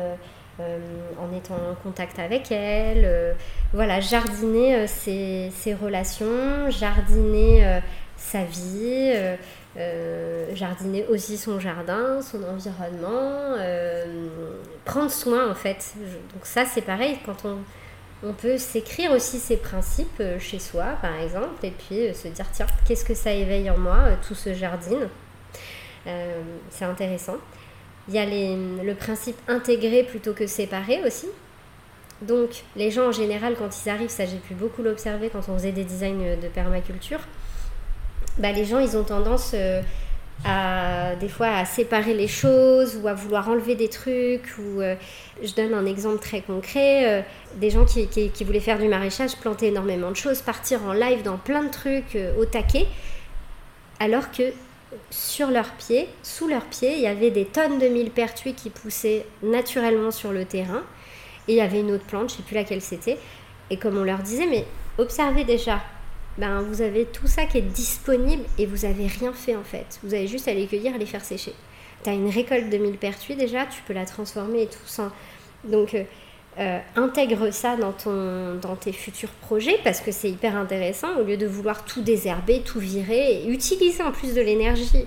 [SPEAKER 2] en étant en contact avec elle. voilà, jardiner ses, ses, relations, jardiner sa vie. jardiner aussi son jardin, son environnement, prendre soin en fait. Donc ça c'est pareil quand on on peut s'écrire aussi ses principes euh, chez soi, par exemple, et puis euh, se dire, tiens, qu'est-ce que ça éveille en moi, euh, tout ce jardin? C'est intéressant. Il y a le principe intégré plutôt que séparé aussi. Donc, les gens en général, quand ils arrivent, ça j'ai pu beaucoup l'observer quand on faisait des designs de permaculture, bah, les gens, ils ont tendance à des fois à séparer les choses ou à vouloir enlever des trucs. Ou, euh, je donne un exemple très concret euh, des gens qui, voulaient faire du maraîchage, planter énormément de choses, partir en live dans plein de trucs euh, au taquet, alors que sur leurs pieds, sous leurs pieds, il y avait des tonnes de millepertuis qui poussaient naturellement sur le terrain. Et il y avait une autre plante, je ne sais plus laquelle c'était. Et comme on leur disait, mais observez déjà, ben, vous avez tout ça qui est disponible et vous avez rien fait en fait. Vous avez juste à les cueillir les faire sécher. Tu as une récolte de millepertuis déjà, tu peux la transformer et tout ça. Donc euh, euh, intègre ça dans, ton, dans tes futurs projets parce que c'est hyper intéressant au lieu de vouloir tout désherber, tout virer et utiliser en plus de l'énergie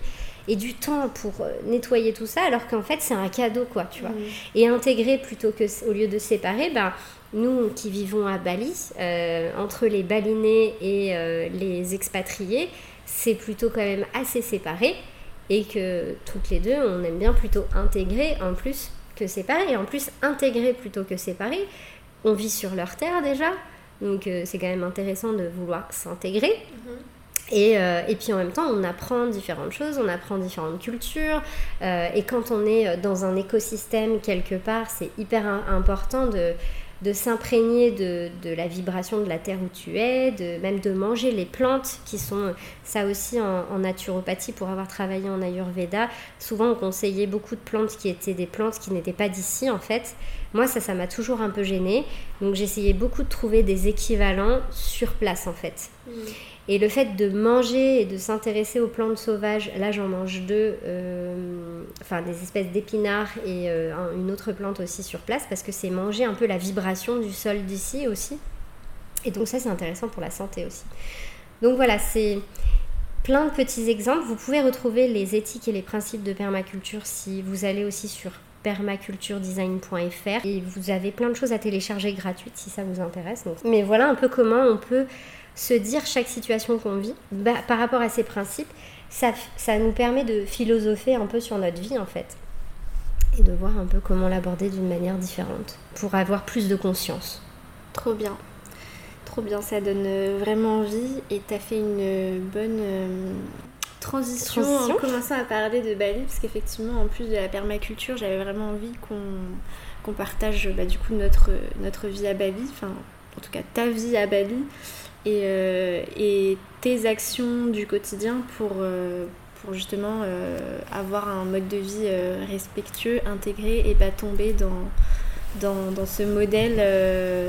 [SPEAKER 2] et du temps pour euh, nettoyer tout ça alors qu'en fait c'est un cadeau quoi tu vois mmh. et intégrer plutôt que au lieu de séparer ben nous qui vivons à Bali, euh, entre les balinés et euh, les expatriés, c'est plutôt quand même assez séparé et que toutes les deux, on aime bien plutôt intégrer en plus que séparer. Et en plus, intégrer plutôt que séparer, on vit sur leur terre déjà, donc euh, c'est quand même intéressant de vouloir s'intégrer. Mm-hmm. Et, et, puis en même temps, on apprend différentes choses, on apprend différentes cultures. et quand on est dans un écosystème quelque part, c'est hyper important de, s'imprégner de, la vibration de la terre où tu es, même de manger les plantes qui sont, ça aussi en, naturopathie, pour avoir travaillé en Ayurveda, souvent on conseillait beaucoup de plantes qui étaient des plantes qui n'étaient pas d'ici en fait. Moi ça, ça m'a toujours un peu gênée, donc j'essayais beaucoup de trouver des équivalents sur place en fait. Mmh. Et le fait de manger et de s'intéresser aux plantes sauvages, là j'en mange deux, euh, enfin des espèces d'épinards et euh, une autre plante aussi sur place, parce que c'est manger un peu la vibration du sol d'ici aussi. Et donc ça c'est intéressant pour la santé aussi. Donc voilà, c'est plein de petits exemples. Vous pouvez retrouver les éthiques et les principes de permaculture si vous allez aussi sur permaculturedesign.fr et vous avez plein de choses à télécharger gratuites si ça vous intéresse. Mais voilà un peu comment on peut se dire chaque situation qu'on vit bah, par rapport à ces principes, ça, ça nous permet de philosopher un peu sur notre vie en fait et de voir un peu comment l'aborder d'une manière différente pour avoir plus de conscience.
[SPEAKER 1] Trop bien. Trop bien, ça donne euh, vraiment envie et tu as fait une euh, bonne euh, transition, en commençant à parler de Bali parce qu'effectivement en plus de la permaculture, j'avais vraiment envie qu'on partage bah, du coup notre, notre vie à Bali, enfin en tout cas ta vie à Bali euh, et, tes actions du quotidien pour, euh, pour justement euh, avoir un mode de vie respectueux, intégré et pas tomber dans, dans, ce modèle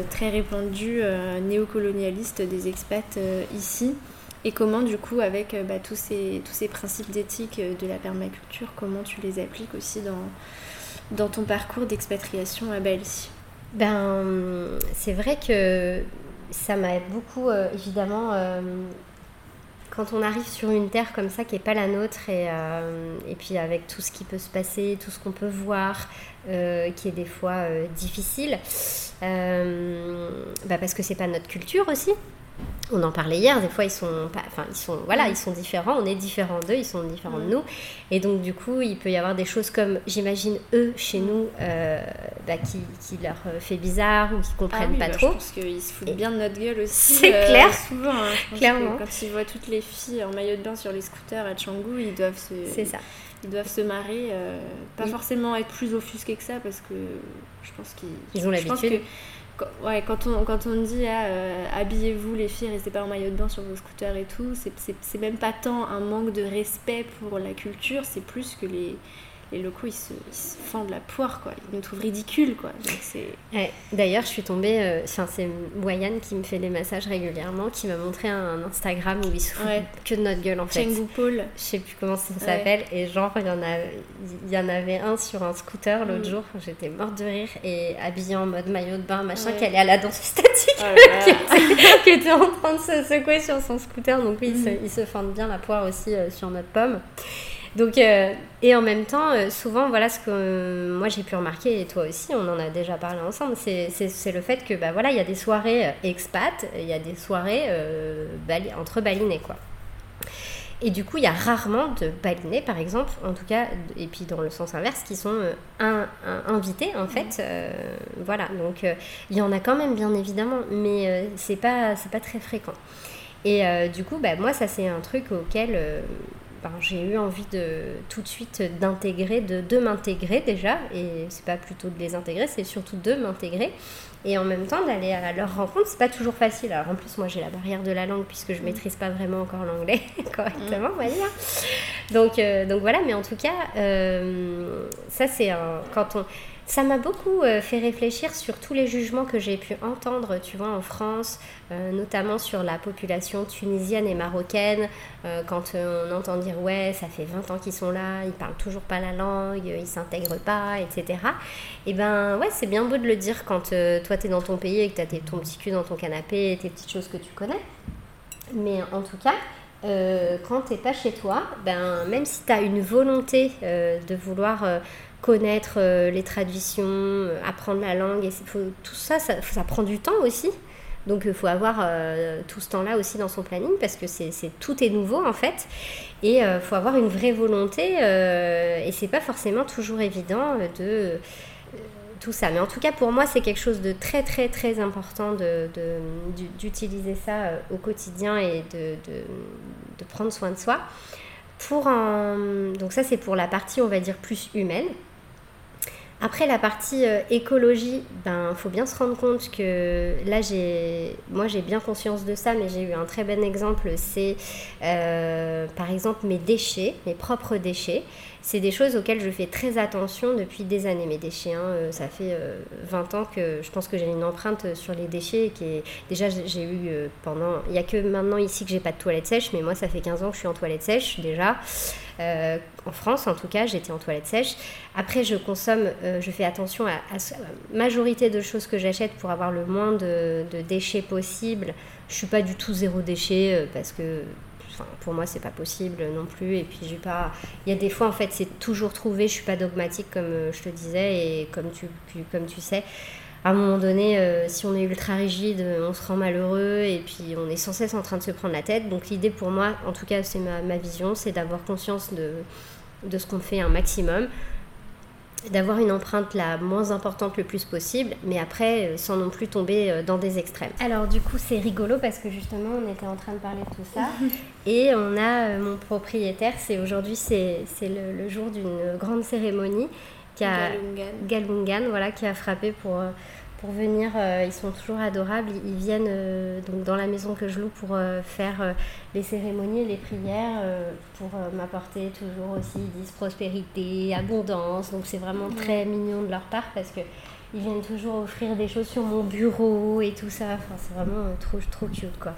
[SPEAKER 1] très répandu néocolonialiste des expats ici. Et comment du coup avec bah, tous, ces, tous ces principes d'éthique de la permaculture, comment tu les appliques aussi dans, dans ton parcours d'expatriation à Bali?
[SPEAKER 2] Ben c'est vrai que ça m'a beaucoup, euh, évidemment, euh, quand on arrive sur une terre comme ça qui n'est pas la nôtre, et, euh, et, puis avec tout ce qui peut se passer, tout ce qu'on peut voir, qui est des fois difficile, bah parce que c'est pas notre culture aussi on en parlait hier, des fois ils sont pas, enfin ils sont, voilà, ils sont différents, on est différents d'eux, ils sont différents de nous, et donc du coup il peut y avoir des choses comme, j'imagine eux chez nous, euh, bah, qui, qui, leur fait bizarre ou qui comprennent ah pas bah, trop. Je
[SPEAKER 1] pense qu'ils se foutent bien de notre gueule aussi.
[SPEAKER 2] C'est euh, clair,
[SPEAKER 1] souvent. Hein, Clairement. quand ils voient toutes les filles en maillot de bain sur les scooters à Canggu, ils doivent se.
[SPEAKER 2] C'est ça.
[SPEAKER 1] Ils doivent se marrer, euh, pas forcément être plus offusqués que ça parce que je pense qu'ils.
[SPEAKER 2] Ils ont l'habitude
[SPEAKER 1] ouais, quand on, quand on dit ah, euh, habillez-vous les filles, restez pas en maillot de bain sur vos scooters et tout, c'est même pas tant un manque de respect pour la culture, c'est plus que les, les locaux ils se, fendent la poire quoi. Ils nous trouvent ridicules quoi.
[SPEAKER 2] D'ailleurs je suis tombée euh, c'est Wayan qui me fait des massages régulièrement qui m'a montré un Instagram où il se fout que de notre gueule en fait.
[SPEAKER 1] Chengdu Paul.
[SPEAKER 2] Je sais plus comment ça s'appelle. Et genre il y en a il y en avait un sur un scooter l'autre mm. jour. J'étais morte de rire et habillée en mode maillot de bain machin qui allait à la danse statique oh qui, était, en train de se secouer sur son scooter. Donc oui mm. il, se, fendent bien la poire aussi euh, sur notre pomme donc, euh, et en même temps, euh, souvent, voilà ce que moi j'ai pu remarquer, et toi aussi, on en a déjà parlé ensemble, c'est le fait que, bah voilà, il y a des soirées euh, expat, il y a des soirées entre balinés, quoi. Et du coup, il y a rarement de balinés, par exemple, en tout cas, et puis dans le sens inverse, qui sont invités, en fait. voilà, donc il y en a quand même, bien évidemment, mais c'est pas, pas très fréquent. Et du coup, bah, moi, ça c'est un truc auquel ben, j'ai eu envie de tout de suite d'intégrer, de, de m'intégrer déjà, et c'est pas plutôt de les intégrer, c'est surtout de m'intégrer, et en même temps d'aller à leur rencontre, c'est pas toujours facile. Alors en plus, moi j'ai la barrière de la langue puisque je mm. maîtrise pas vraiment encore l'anglais correctement, on va dire. Donc, euh, donc voilà, mais en tout cas, euh, ça c'est un. Quand on ça m'a beaucoup euh, fait réfléchir sur tous les jugements que j'ai pu entendre, tu vois, en France, euh, notamment sur la population tunisienne et marocaine, euh, quand on entend dire ouais, ça fait 20 ans qu'ils sont là, ils parlent toujours pas la langue, ils s'intègrent pas, etc. Et eh ben ouais, c'est bien beau de le dire quand toi tu es dans ton pays et que tu as ton petit cul dans ton canapé, tes petites choses que tu connais. Mais en tout cas, quand tu n'es pas chez toi, ben, même si tu as une volonté de vouloir connaître euh, les traditions, euh, apprendre la langue, et tout ça, ça, prend du temps aussi. Donc il faut avoir euh, tout ce temps-là aussi dans son planning parce que c'est, tout est nouveau en fait. Et il faut avoir une vraie volonté et c'est pas forcément toujours évident de tout ça. Mais en tout cas pour moi c'est quelque chose de très très très important de, d'utiliser ça au quotidien et de, de, prendre soin de soi. Pour Donc ça c'est pour la partie on va dire plus humaine. Après la partie euh, écologie, ben faut bien se rendre compte que là j'ai, moi j'ai bien conscience de ça, mais j'ai eu un très bon exemple, c'est euh, par exemple mes déchets, mes propres déchets. C'est des choses auxquelles je fais très attention depuis des années. Mes déchets, hein, euh, ça fait 20 ans que je pense que j'ai une empreinte sur les déchets qui est déjà j'ai eu pendant, il y a que maintenant ici que j'ai pas de toilette sèche, mais moi ça fait 15 ans que je suis en toilette sèche déjà. Euh, en France, en tout cas, j'étais en toilette sèche. Après, je consomme, euh, je fais attention à, la majorité de choses que j'achète pour avoir le moins de, déchets possible. Je suis pas du tout zéro déchet euh, parce que pour moi c'est pas possible non plus. Et puis j'ai pas il y a des fois en fait c'est toujours trouvé. Je suis pas dogmatique comme je te disais et comme tu sais. À un moment donné, euh, si on est ultra rigide, on se rend malheureux et puis on est sans cesse en train de se prendre la tête. Donc l'idée pour moi, en tout cas c'est ma, vision, c'est d'avoir conscience de, de ce qu'on fait un maximum, d'avoir une empreinte la moins importante le plus possible, mais après euh, sans non plus tomber euh, dans des extrêmes. Alors du coup c'est rigolo parce que justement on était en train de parler de tout ça et on a mon propriétaire, c'est aujourd'hui c'est le, le, jour d'une grande cérémonie qui a Galungan, voilà, qui a frappé pour, euh, pour venir. Euh, ils sont toujours adorables. Ils, viennent euh, donc dans la maison que je loue pour faire les cérémonies, les prières, pour m'apporter toujours aussi, ils disent prospérité, abondance. Donc c'est vraiment très mignon de leur part parce que ils viennent toujours offrir des choses sur mon bureau et tout ça. Enfin, c'est vraiment trop, trop cute quoi.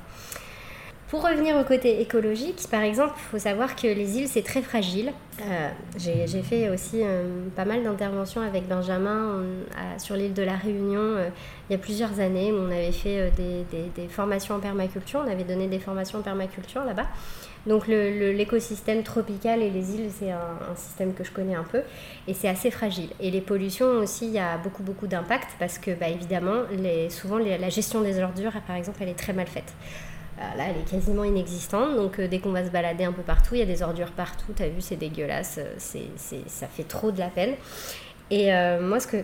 [SPEAKER 2] Pour revenir au côté écologique, par exemple, il faut savoir que les îles, c'est très fragile. Euh, j'ai fait aussi euh, pas mal d'interventions avec Benjamin sur l'île de la Réunion euh, il y a plusieurs années où on avait fait des, formations en permaculture. On avait donné des formations en permaculture là-bas. Donc l'écosystème tropical et les îles, c'est un, système que je connais un peu et c'est assez fragile. Et les pollutions aussi, il y a beaucoup beaucoup d'impact parce que bah, évidemment, souvent la gestion des ordures, par exemple, elle est très mal faite. Euh, là, elle est quasiment inexistante. Donc, euh, dès qu'on va se balader un peu partout, il y a des ordures partout. T'as vu, c'est dégueulasse. Euh, ça fait trop de la peine. Et moi, ce que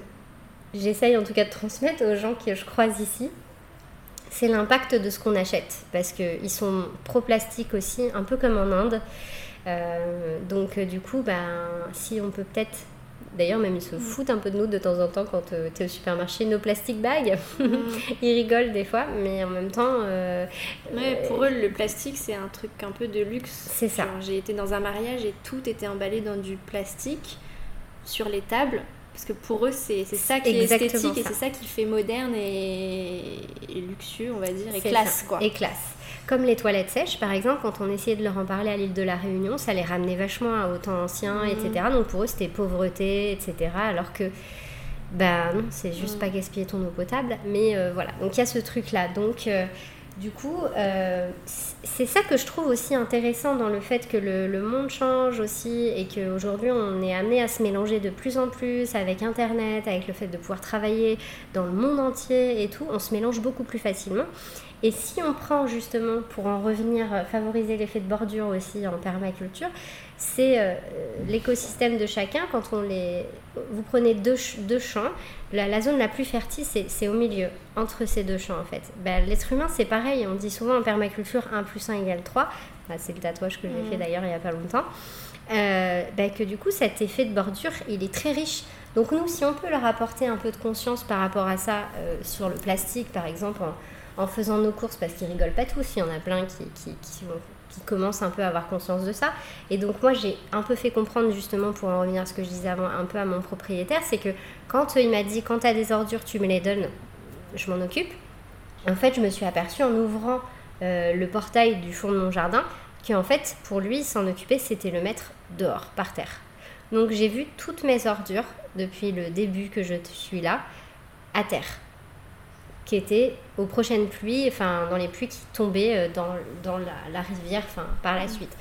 [SPEAKER 2] j'essaye en tout cas de transmettre aux gens que je croise ici, c'est l'impact de ce qu'on achète. Parce qu'ils sont pro-plastique aussi, un peu comme en Inde. donc, du coup, ben, si on peut peut-être D'ailleurs, même ils se foutent un peu de nous de temps en temps quand euh, tu es au supermarché. Nos plastic bags, mm. ils rigolent des fois, mais en même temps.
[SPEAKER 1] Euh, ouais, pour eux, le plastique, c'est un truc un peu de luxe.
[SPEAKER 2] C'est ça.
[SPEAKER 1] J'ai été dans un mariage et tout était emballé dans du plastique. sur les tables parce que pour eux, c'est ça qui est esthétique et c'est ça qui fait moderne et, luxueux, on va dire, et classe. Quoi.
[SPEAKER 2] Et classe. Comme les toilettes sèches, par exemple, quand on essayait de leur en parler à l'île de la Réunion, ça les ramenait vachement à au temps ancien, mmh. etc. Donc pour eux, c'était pauvreté, etc. Alors que, ben non, c'est juste mmh. pas gaspiller ton eau potable. Mais euh, voilà, donc il y a ce truc-là. Donc. Euh, du coup, euh, c'est ça que je trouve aussi intéressant dans le fait que le, monde change aussi et qu'aujourd'hui on est amené à se mélanger de plus en plus avec Internet, avec le fait de pouvoir travailler dans le monde entier et tout, on se mélange beaucoup plus facilement. Et si on prend justement, pour en revenir, euh, favoriser l'effet de bordure aussi en permaculture, c'est euh, l'écosystème de chacun. Quand on les, vous prenez deux, deux champs, la, zone la plus fertile, c'est au milieu, entre ces deux champs en fait. Ben, l'être humain, c'est pareil. On dit souvent en permaculture 1 plus 1 égale 3. Ben, c'est le tatouage que j'ai fait mmh. d'ailleurs il n'y a pas longtemps. Euh, ben, que du coup, cet effet de bordure, il est très riche. Donc nous, si on peut leur apporter un peu de conscience par rapport à ça, sur le plastique par exemple, en faisant nos courses parce qu'ils rigolent pas tous. Il y en a plein qui, qui, qui, commencent un peu à avoir conscience de ça. Et donc moi j'ai un peu fait comprendre justement pour en revenir à ce que je disais avant un peu à mon propriétaire, c'est que quand il m'a dit quand tu as des ordures tu me les donnes, je m'en occupe. En fait je me suis aperçue en ouvrant euh, le portail du fond de mon jardin qu'en fait pour lui s'en occuper c'était le mettre dehors, par terre. Donc j'ai vu toutes mes ordures depuis le début que je suis là à terre qui était aux prochaines pluies, enfin dans les pluies qui tombaient euh, dans, dans la, rivière enfin, par la suite.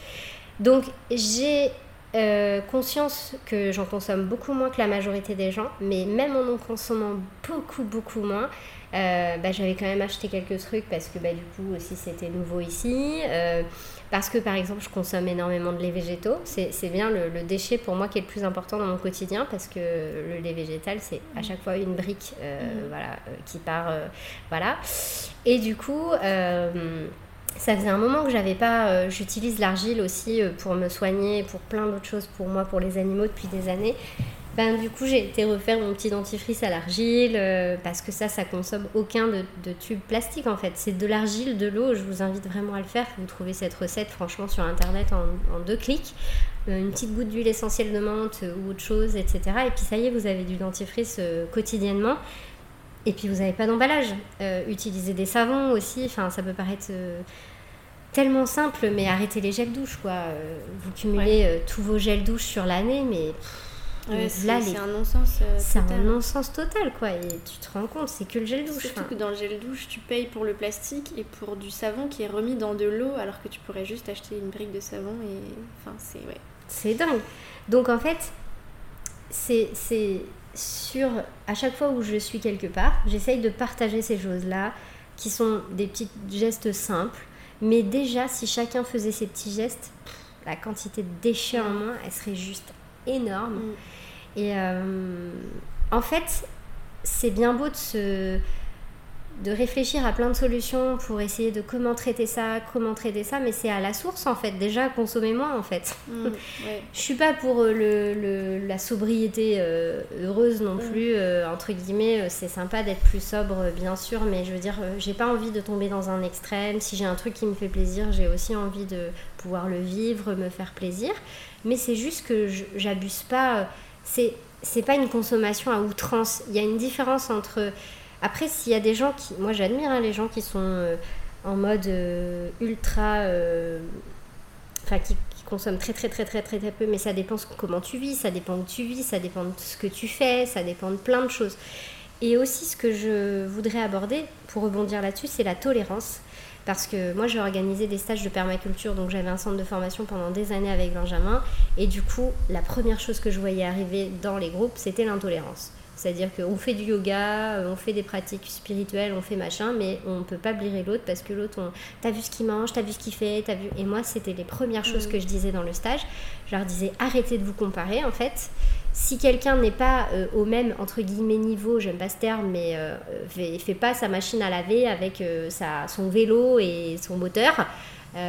[SPEAKER 2] Donc j'ai euh, conscience que j'en consomme beaucoup moins que la majorité des gens, mais même en en consommant beaucoup beaucoup moins, euh, bah, j'avais quand même acheté quelques trucs parce que bah, du coup aussi c'était nouveau ici. Parce que par exemple, je consomme énormément de lait végétaux. C'est bien le, déchet pour moi qui est le plus important dans mon quotidien parce que le lait végétal, c'est à chaque fois une brique euh, mhm. voilà, euh, qui part. Euh, voilà. Et du coup. ça faisait un moment que j'avais pas. J'utilise l'argile aussi pour me soigner, pour plein d'autres choses pour moi, pour les animaux depuis des années. Ben, du coup, j'ai été refaire mon petit dentifrice à l'argile euh, parce que ça, ça consomme aucun de, de tube plastique en fait. C'est de l'argile, de l'eau. Je vous invite vraiment à le faire. Vous trouvez cette recette franchement sur internet en, deux clics. Euh, une petite goutte d'huile essentielle de menthe ou autre chose, etc. Et puis ça y est, vous avez du dentifrice euh, quotidiennement. Et puis vous n'avez pas d'emballage. utilisez des savons aussi. Enfin, ça peut paraître tellement simple, mais arrêtez les gels douche quoi. vous cumulez tous vos gels douche sur l'année, mais
[SPEAKER 1] c'est un non-sens.
[SPEAKER 2] Euh, c'est un non-sens total, quoi. Et tu te rends compte, c'est que le gel douche.
[SPEAKER 1] Surtout que dans le gel douche, tu payes pour le plastique et pour du savon qui est remis dans de l'eau, alors que tu pourrais juste acheter une brique de savon et. Enfin, c'est. Ouais.
[SPEAKER 2] C'est dingue. Donc, en fait, c'est sur. À chaque fois où je suis quelque part, j'essaye de partager ces choses-là, qui sont des petits gestes simples. Mais déjà, si chacun faisait ces petits gestes, la quantité de déchets en moins, elle serait juste énorme. Mm. Et euh, en fait, c'est bien beau de se de réfléchir à plein de solutions pour essayer de comment traiter ça, comment traiter ça, mais c'est à la source en fait. Déjà, consommer moins en fait. Mm, Je suis pas pour euh, le, la sobriété euh, heureuse non mm. plus, entre guillemets. C'est sympa d'être plus sobre, bien sûr, mais je veux dire, j'ai pas envie de tomber dans un extrême. Si j'ai un truc qui me fait plaisir, j'ai aussi envie de pouvoir le vivre, me faire plaisir. Mais c'est juste que j'abuse pas c'est c'est pas une consommation à outrance. Il y a une différence entre. Après, s'il y a des gens qui. Moi, j'admire hein, les gens qui sont euh, en mode euh, ultra. Euh, enfin, qui, consomment très, très, très, très, très, très peu, mais ça dépend comment tu vis, ça dépend où tu vis, ça dépend de ce que tu fais, ça dépend de plein de choses. Et aussi, ce que je voudrais aborder, pour rebondir là-dessus, c'est la tolérance. Parce que moi, j'ai organisé des stages de permaculture, donc j'avais un centre de formation pendant des années avec Benjamin. Et du coup, la première chose que je voyais arriver dans les groupes, c'était l'intolérance. C'est-à-dire qu'on fait du yoga, euh, on fait des pratiques spirituelles, on fait machin, mais on ne peut pas blairer l'autre parce que l'autre, on... t'as vu ce qu'il mange, t'as vu ce qu'il fait, t'as vu. Et moi, c'était les premières choses mm. que je disais dans le stage. Je leur disais arrêtez de vous comparer en fait si quelqu'un n'est pas euh, au même entre guillemets niveau, j'aime pas ce terme, mais euh, fait, pas sa machine à laver avec euh, sa, son vélo et son moteur,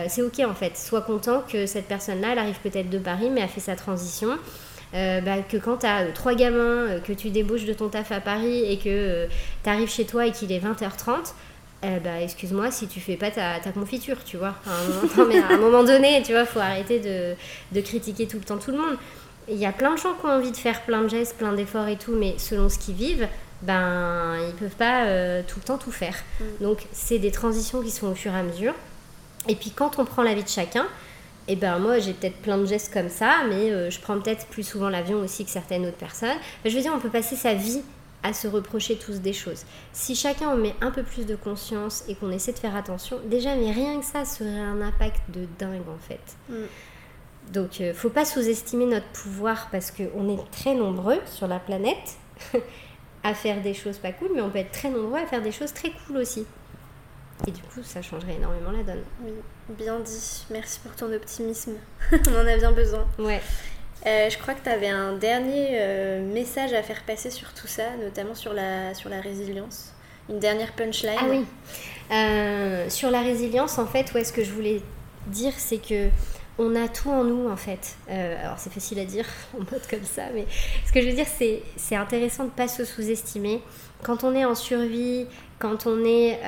[SPEAKER 2] c'est ok en fait. Sois content que cette personne-là, elle arrive peut-être de Paris, mais a fait sa transition. Bah, que quand tu as trois gamins, que tu débauches de ton taf à Paris et que tu arrives chez toi et qu'il est 20h30, eh bah, excuse-moi si tu fais pas ta, confiture, tu vois. Mais à un moment donné, tu vois, faut arrêter de critiquer tout le temps tout le monde il y a plein de gens qui ont envie de faire plein de gestes, plein d'efforts et tout, mais selon ce qu'ils vivent, ben ils peuvent pas euh, tout le temps tout faire. Mm. Donc c'est des transitions qui sont au fur et à mesure. Et puis quand on prend la vie de chacun, et eh ben moi j'ai peut-être plein de gestes comme ça, mais euh, je prends peut-être plus souvent l'avion aussi que certaines autres personnes. je veux dire, on peut passer sa vie à se reprocher tous des choses. Si chacun en met un peu plus de conscience et qu'on essaie de faire attention, déjà, mais rien que ça serait un impact de dingue en fait. Mm. Donc, euh, faut pas sous-estimer notre pouvoir parce qu'on est très nombreux sur la planète à faire des choses pas cool, mais on peut être très nombreux à faire des choses très cool aussi. Et du coup, ça changerait énormément la donne.
[SPEAKER 1] Oui, bien dit. Merci pour ton optimisme. on en a bien besoin.
[SPEAKER 2] Ouais.
[SPEAKER 1] Euh, je crois que tu avais un dernier euh, message à faire passer sur tout ça, notamment sur la, sur la résilience. Une dernière punchline.
[SPEAKER 2] Ah oui. Euh, sur la résilience, en fait, ouais, ce que je voulais dire, c'est que on a tout en nous, en fait. alors, c'est facile à dire en mode comme ça, mais ce que je veux dire, c'est, c'est intéressant de pas se sous-estimer. Quand on est en survie, quand on est...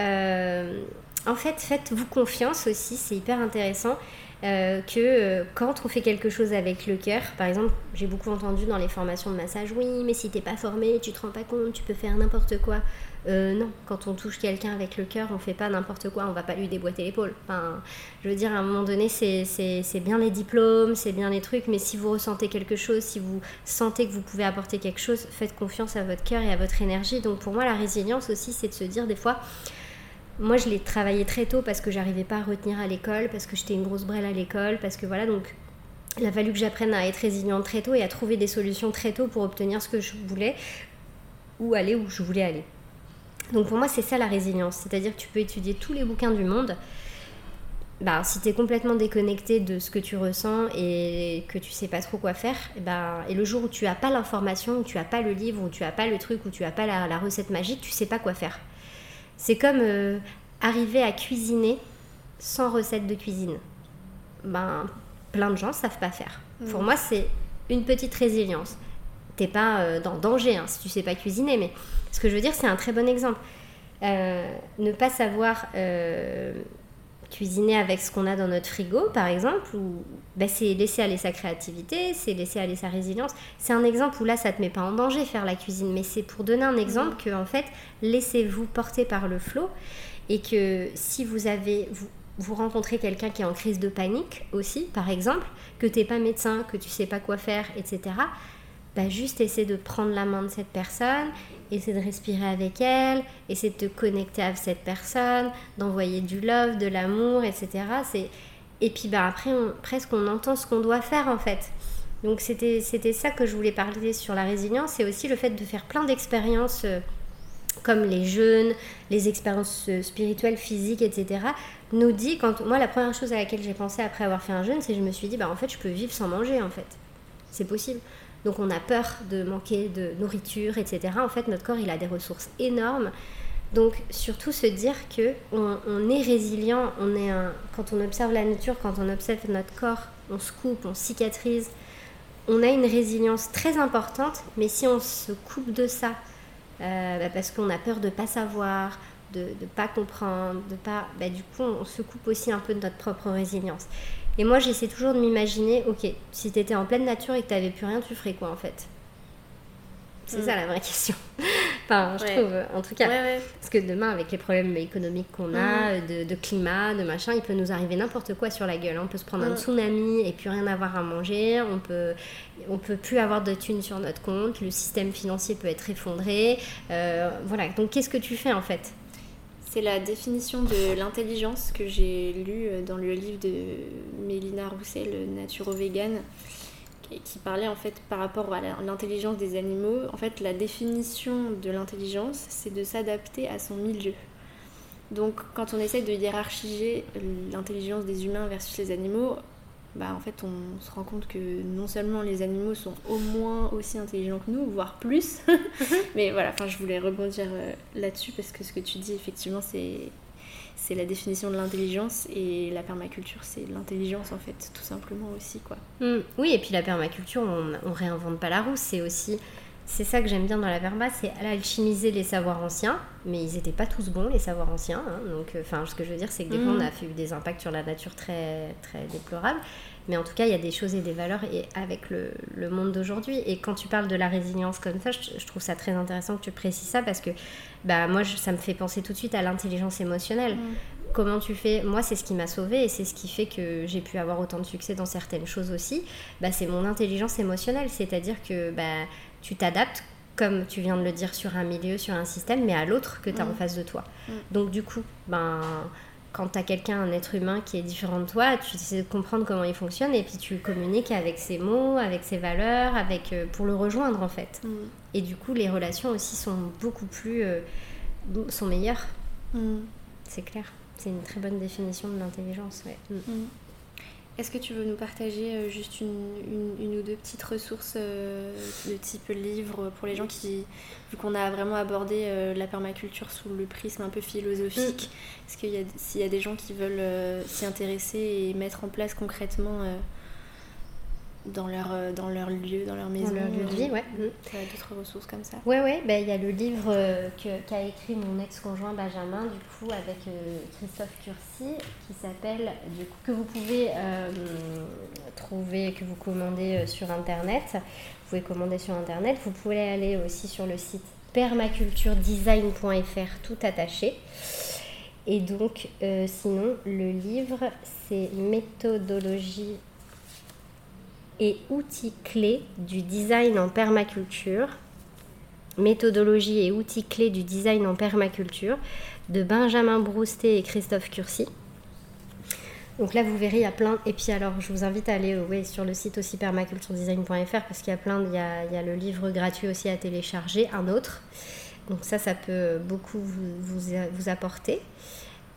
[SPEAKER 2] en fait, faites-vous confiance aussi, c'est hyper intéressant. Euh, que euh, quand on fait quelque chose avec le cœur, par exemple, j'ai beaucoup entendu dans les formations de massage, oui, mais si t'es pas formé, tu te rends pas compte, tu peux faire n'importe quoi. Euh, non, quand on touche quelqu'un avec le cœur, on fait pas n'importe quoi, on va pas lui déboîter l'épaule. Enfin, je veux dire, à un moment donné, c'est bien les diplômes, c'est bien les trucs, mais si vous ressentez quelque chose, si vous sentez que vous pouvez apporter quelque chose, faites confiance à votre cœur et à votre énergie. Donc pour moi, la résilience aussi, c'est de se dire des fois, moi, je l'ai travaillé très tôt parce que j'arrivais pas à retenir à l'école, parce que j'étais une grosse brêle à l'école, parce que voilà, donc il a fallu que j'apprenne à être résiliente très tôt et à trouver des solutions très tôt pour obtenir ce que je voulais ou aller où je voulais aller. Donc pour moi, c'est ça la résilience, c'est-à-dire que tu peux étudier tous les bouquins du monde. Bah, si tu es complètement déconnecté de ce que tu ressens et que tu sais pas trop quoi faire, et, bah, et le jour où tu as pas l'information, où tu as pas le livre, où tu as pas le truc, où tu as pas la, la recette magique, tu sais pas quoi faire. C'est comme euh, arriver à cuisiner sans recette de cuisine. Ben, plein de gens savent pas faire. Mm. Pour moi, c'est une petite résilience. T'es pas euh, dans danger hein, si tu sais pas cuisiner, mais ce que je veux dire, c'est un très bon exemple. Euh, ne pas savoir cuisiner avec ce qu'on a dans notre frigo, par exemple, ou ben, c'est laisser aller sa créativité, c'est laisser aller sa résilience. C'est un exemple où là, ça te met pas en danger faire la cuisine, mais c'est pour donner un exemple mhm. que en fait, laissez-vous porter par le flot et que si vous avez vous, vous rencontrez quelqu'un qui est en crise de panique aussi, par exemple, que tu n'es pas médecin, que tu sais pas quoi faire, etc. Juste essaie de prendre la main de cette personne essaie de respirer avec elle, essaie de te connecter avec cette personne, d'envoyer du love, de l'amour, etc. Et puis bah, après, presque on entend ce qu'on doit faire en fait. Donc c'était, c'était ça que je voulais parler sur la résilience et aussi le fait de faire plein d'expériences euh, comme les jeûnes, les expériences euh, spirituelles, physiques, etc. nous dit, quand moi la première chose à laquelle j'ai pensé après avoir fait un jeûne, c'est que je me suis dit, bah en fait je peux vivre sans manger en fait. C'est possible. Donc on a peur de manquer de nourriture, etc. En fait, notre corps, il a des ressources énormes. Donc surtout se dire que on, est résilient, on est un, quand on observe la nature, quand on observe notre corps, on se coupe, on cicatrise, on a une résilience très importante, mais si on se coupe de ça, euh, bah, parce qu'on a peur de ne pas savoir, de ne pas comprendre, de pas, bah, du coup on se coupe aussi un peu de notre propre résilience. Et moi, j'essaie toujours de m'imaginer, ok, si tu étais en pleine nature et que tu n'avais plus rien, tu ferais quoi en fait? C'est ça mm. la vraie question. enfin, je trouve, en tout cas. Parce que demain, avec les problèmes économiques qu'on a, mm. de, climat, de machin, il peut nous arriver n'importe quoi sur la gueule. On peut se prendre un mm. tsunami et plus rien avoir à manger. On peut, on peut plus avoir de thunes sur notre compte. Le système financier peut être effondré. Euh, voilà. Donc, qu'est-ce que tu fais en fait?
[SPEAKER 1] C'est la définition de l'intelligence que j'ai lue euh, dans le livre de Mélina Roussel, Naturo-Vegan, qui parlait en fait par rapport à l'intelligence des animaux. En fait, la définition de l'intelligence, c'est de s'adapter à son milieu. Donc, quand on essaye de hiérarchiser l'intelligence des humains versus les animaux, bah, en fait, on se rend compte que non seulement les animaux sont au moins aussi intelligents que nous, voire plus, mais voilà, enfin, je voulais rebondir euh, là-dessus parce que ce que tu dis, effectivement, c'est c'est la définition de l'intelligence et la permaculture c'est l'intelligence en fait tout simplement aussi quoi
[SPEAKER 2] mm. oui et puis la permaculture on, on réinvente pas la roue c'est aussi c'est ça que j'aime bien dans la verba, c'est alchimiser les savoirs anciens, mais ils n'étaient pas tous bons, les savoirs anciens. Hein. donc, euh, enfin, ce que je veux dire, c'est que des fois, on mm. a fait des impacts sur la nature très, très déplorables. Mais en tout cas, il y a des choses et des valeurs et avec le, le monde d'aujourd'hui. Et quand tu parles de la résilience comme ça, je, trouve ça très intéressant que tu précises ça parce que bah, moi, ça me fait penser tout de suite à l'intelligence émotionnelle. Mm. Comment tu fais? Moi, c'est ce qui m'a sauvée et c'est ce qui fait que j'ai pu avoir autant de succès dans certaines choses aussi. Bah, c'est mon intelligence émotionnelle. C'est-à-dire que bah, tu t'adaptes, comme tu viens de le dire, sur un milieu, sur un système, mais à l'autre que tu as en mm. face de toi. Mm. Donc du coup, ben, quand tu as quelqu'un, un être humain qui est différent de toi, tu essaies de comprendre comment il fonctionne et puis tu communiques avec ses mots, avec ses valeurs, avec, euh, pour le rejoindre en fait. Mm. Et du coup, les relations aussi sont beaucoup plus... Euh, sont meilleures. C'est clair. C'est une très bonne définition de l'intelligence. Ouais.
[SPEAKER 1] Est-ce que tu veux nous partager euh, juste une, ou deux petites ressources euh, de type livre pour les gens qui, vu qu'on a vraiment abordé euh, la permaculture sous le prisme un peu philosophique, mm. est-ce qu'il y a, s'il y a des gens qui veulent s'y intéresser et mettre en place concrètement dans leur, euh, dans leur lieu, dans leur maison. Dans
[SPEAKER 2] leur lieu de vie, ouais.
[SPEAKER 1] Mm. d'autres ressources comme ça?
[SPEAKER 2] Ouais, ouais, ben, il y a le livre euh, qu'a écrit mon ex-conjoint Benjamin, du coup, avec euh, Christophe Curcy, qui s'appelle, du coup, que vous pouvez trouver, que vous commandez sur Internet. Vous pouvez commander sur Internet. Vous pouvez aller aussi sur le site permaculturedesign.fr, tout attaché. Et donc, sinon, le livre, c'est Méthodologie et outils clés du design en permaculture, méthodologie et outils clés du design en permaculture de Benjamin Broustet et Christophe Curcy. Donc là, vous verrez, il y a plein. Et puis alors, je vous invite à aller euh, sur le site aussi permaculturedesign.fr parce qu'il y a plein. Il y a, le livre gratuit aussi à télécharger, un autre. Donc ça, ça peut beaucoup vous, vous apporter.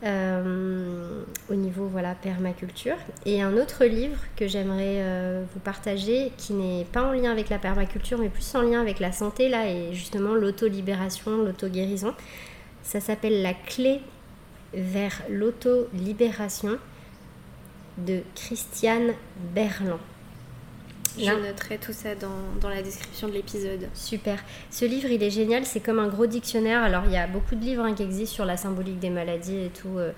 [SPEAKER 2] Euh, au niveau voilà permaculture. Et un autre livre que j'aimerais euh, vous partager, qui n'est pas en lien avec la permaculture, mais plus en lien avec la santé, là, et justement l'auto-libération, l'auto-guérison. Ça s'appelle La clé vers l'auto-libération de Christiane Berland.
[SPEAKER 1] Je noterai tout ça dans, dans la description de l'épisode.
[SPEAKER 2] Super. Ce livre, il est génial. C'est comme un gros dictionnaire. Alors, il y a beaucoup de livres hein, qui existent sur la symbolique des maladies et tout. Euh.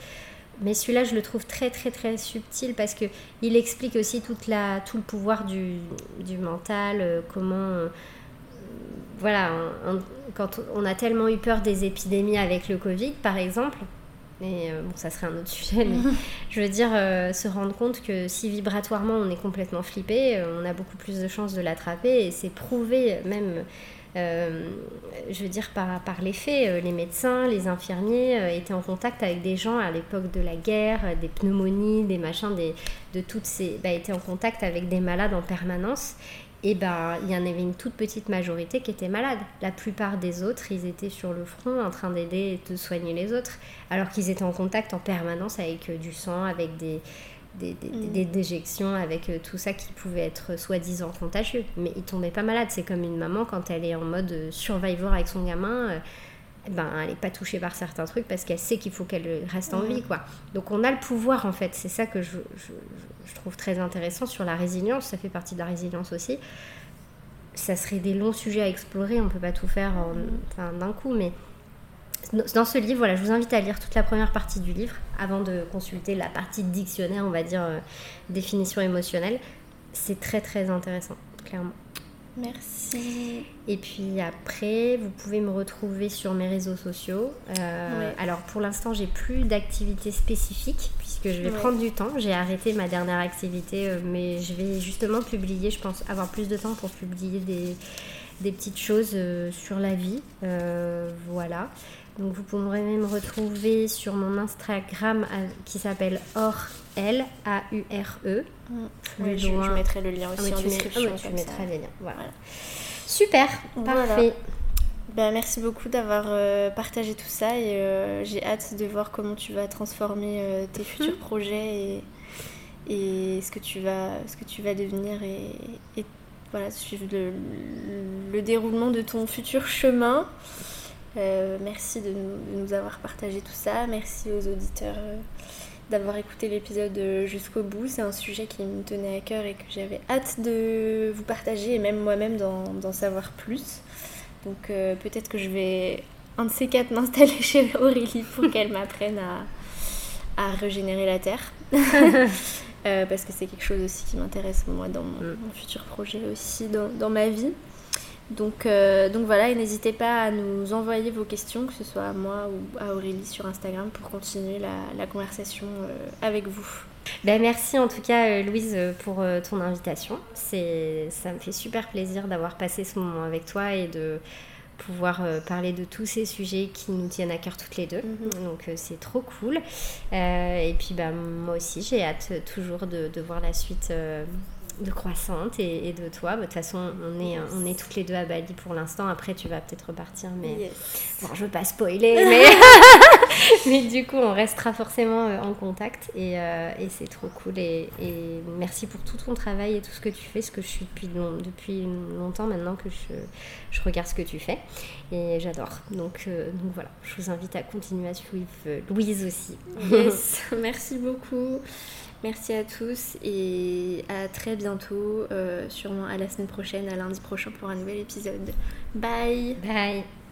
[SPEAKER 2] mais celui-là, je le trouve très, très, très subtil parce que il explique aussi toute la, tout le pouvoir du, du mental, euh, comment. Euh, voilà, quand on a tellement eu peur des épidémies avec le Covid, par exemple, mais euh, bon, ça serait un autre sujet, mais je veux dire, euh, se rendre compte que si vibratoirement on est complètement flippé, euh, on a beaucoup plus de chances de l'attraper et c'est prouvé même, je veux dire, par, par les faits. les médecins, les infirmiers étaient en contact avec des gens à l'époque de la guerre, des pneumonies, des machins, des, de toutes ces. Bah, étaient en contact avec des malades en permanence et ben il y en avait une toute petite majorité qui était malade. La plupart des autres, ils étaient sur le front en train d'aider et de soigner les autres, alors qu'ils étaient en contact en permanence avec euh, du sang, avec des, des, mm. déjections, avec euh, tout ça qui pouvait être soi-disant contagieux. Mais ils tombaient pas malades. C'est comme une maman quand elle est en mode euh, survivor avec son gamin. Ben, elle n'est pas touchée par certains trucs parce qu'elle sait qu'il faut qu'elle reste en mm. vie. quoi. Donc on a le pouvoir en fait. C'est ça que je, je trouve très intéressant sur la résilience, ça fait partie de la résilience aussi. Ça serait des longs sujets à explorer, on ne peut pas tout faire d'un coup, mais dans ce livre, voilà, je vous invite à lire toute la première partie du livre avant de consulter la partie dictionnaire, on va dire, euh, définition émotionnelle. C'est très très intéressant, clairement.
[SPEAKER 1] Merci.
[SPEAKER 2] Et puis après, vous pouvez me retrouver sur mes réseaux sociaux. Euh, alors pour l'instant, j'ai plus d'activité spécifique puisque je vais prendre du temps. J'ai arrêté ma dernière activité, euh, mais je vais justement publier. Je pense avoir plus de temps pour publier des, des petites choses euh, sur la vie. voilà. Donc vous pourrez me retrouver sur mon Instagram qui s'appelle Or L A U R E.
[SPEAKER 1] Mm. je, mettrai le lien aussi ah en description.
[SPEAKER 2] Ah tu mettras les liens. Voilà. Super, parfait.
[SPEAKER 1] Ben, merci beaucoup d'avoir euh, partagé tout ça et euh, j'ai hâte de voir comment tu vas transformer euh, tes futurs mm. projets et, et, ce, que tu vas, ce que tu vas devenir et, et voilà, suivre le, le, déroulement de ton futur chemin. Merci de nous, de nous, avoir partagé tout ça. Merci aux auditeurs d'avoir écouté l'épisode jusqu'au bout. C'est un sujet qui me tenait à cœur et que j'avais hâte de vous partager et même moi-même d'en savoir plus. Donc peut-être que je vais un de ces quatre m'installer chez Aurélie pour qu'elle m'apprenne à, à, régénérer la terre. Euh, parce que c'est quelque chose aussi qui m'intéresse moi dans mon, mm. futur projet aussi dans, dans ma vie. Donc, euh, donc voilà, et n'hésitez pas à nous envoyer vos questions, que ce soit à moi ou à Aurélie sur Instagram, pour continuer la, la conversation euh, avec vous.
[SPEAKER 2] Ben merci en tout cas Louise pour ton invitation. C'est, ça me fait super plaisir d'avoir passé ce moment avec toi et de pouvoir euh, parler de tous ces sujets qui nous tiennent à cœur toutes les deux. Mhm. Donc euh, c'est trop cool. Euh, et puis bah, moi aussi, j'ai hâte toujours de, de, voir la suite de croissante et, de toi. Bah, de toute façon, on est, on est toutes les deux à Bali pour l'instant. Après, tu vas peut-être repartir, mais bon, je veux pas spoiler, mais... mais du coup, on restera forcément euh, en contact et, euh, et c'est trop cool. Et, et, merci pour tout ton travail et tout ce que tu fais, ce que je suis depuis, depuis longtemps maintenant que je, je, regarde ce que tu fais et j'adore. Donc, euh, donc voilà, je vous invite à continuer à suivre Louise aussi.
[SPEAKER 1] Yes, merci beaucoup. Merci à tous et à très bientôt, euh, sûrement à la semaine prochaine, à lundi prochain pour un nouvel épisode. Bye
[SPEAKER 2] Bye